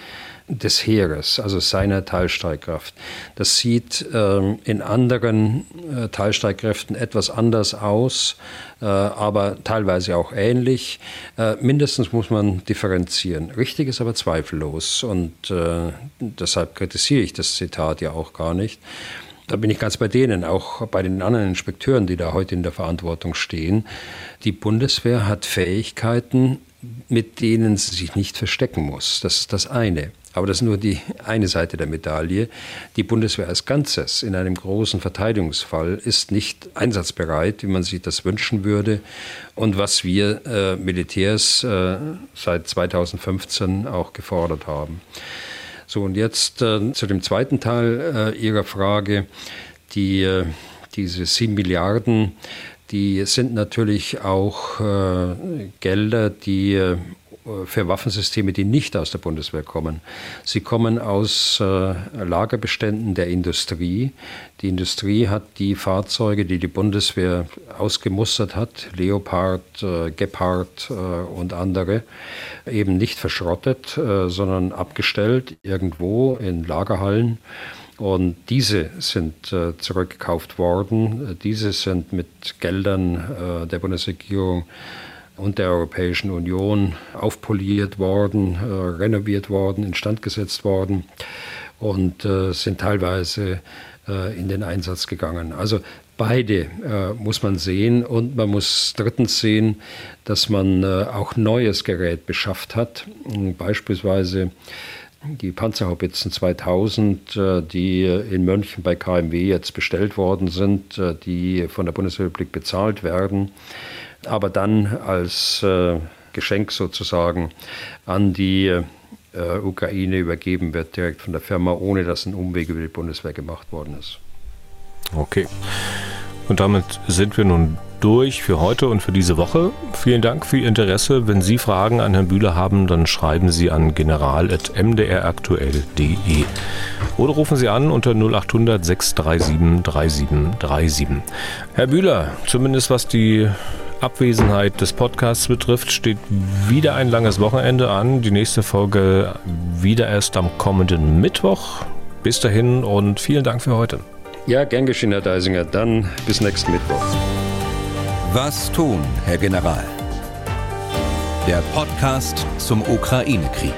des Heeres, also seiner Teilstreitkraft. Das sieht ähm, in anderen äh, Teilstreitkräften etwas anders aus, äh, aber teilweise auch ähnlich. Äh, mindestens muss man differenzieren. Richtig ist aber zweifellos und äh, deshalb kritisiere ich das Zitat ja auch gar nicht. Da bin ich ganz bei denen, auch bei den anderen Inspekteuren, die da heute in der Verantwortung stehen. Die Bundeswehr hat Fähigkeiten, mit denen sie sich nicht verstecken muss. Das ist das eine. Aber das ist nur die eine Seite der Medaille. Die Bundeswehr als Ganzes in einem großen Verteidigungsfall ist nicht einsatzbereit, wie man sich das wünschen würde. Und was wir äh, Militärs äh, seit 2015 auch gefordert haben. So, und jetzt äh, zu dem zweiten Teil äh, Ihrer Frage. Die, äh, diese sieben Milliarden, die sind natürlich auch äh, Gelder, die für Waffensysteme, die nicht aus der Bundeswehr kommen. Sie kommen aus äh, Lagerbeständen der Industrie. Die Industrie hat die Fahrzeuge, die die Bundeswehr ausgemustert hat, Leopard, äh, Gepard äh, und andere, eben nicht verschrottet, äh, sondern abgestellt irgendwo in Lagerhallen. Und diese sind äh, zurückgekauft worden. Diese sind mit Geldern äh, der Bundesregierung und der Europäischen Union aufpoliert worden, äh, renoviert worden, instand gesetzt worden und äh, sind teilweise äh, in den Einsatz gegangen. Also beide äh, muss man sehen und man muss drittens sehen, dass man äh, auch neues Gerät beschafft hat, beispielsweise die Panzerhaubitzen 2000, äh, die in München bei KMW jetzt bestellt worden sind, die von der Bundesrepublik bezahlt werden aber dann als äh, Geschenk sozusagen an die äh, Ukraine übergeben wird, direkt von der Firma, ohne dass ein Umweg über die Bundeswehr gemacht worden ist. Okay. Und damit sind wir nun durch für heute und für diese Woche. Vielen Dank für Ihr Interesse. Wenn Sie Fragen an Herrn Bühler haben, dann schreiben Sie an general.mdraktuell.de oder rufen Sie an unter 0800 637 3737. Herr Bühler, zumindest was die Abwesenheit des Podcasts betrifft, steht wieder ein langes Wochenende an. Die nächste Folge wieder erst am kommenden Mittwoch. Bis dahin und vielen Dank für heute. Ja, gern geschehen, Herr Deisinger. Dann bis nächsten Mittwoch. Was tun, Herr General? Der Podcast zum Ukraine-Krieg.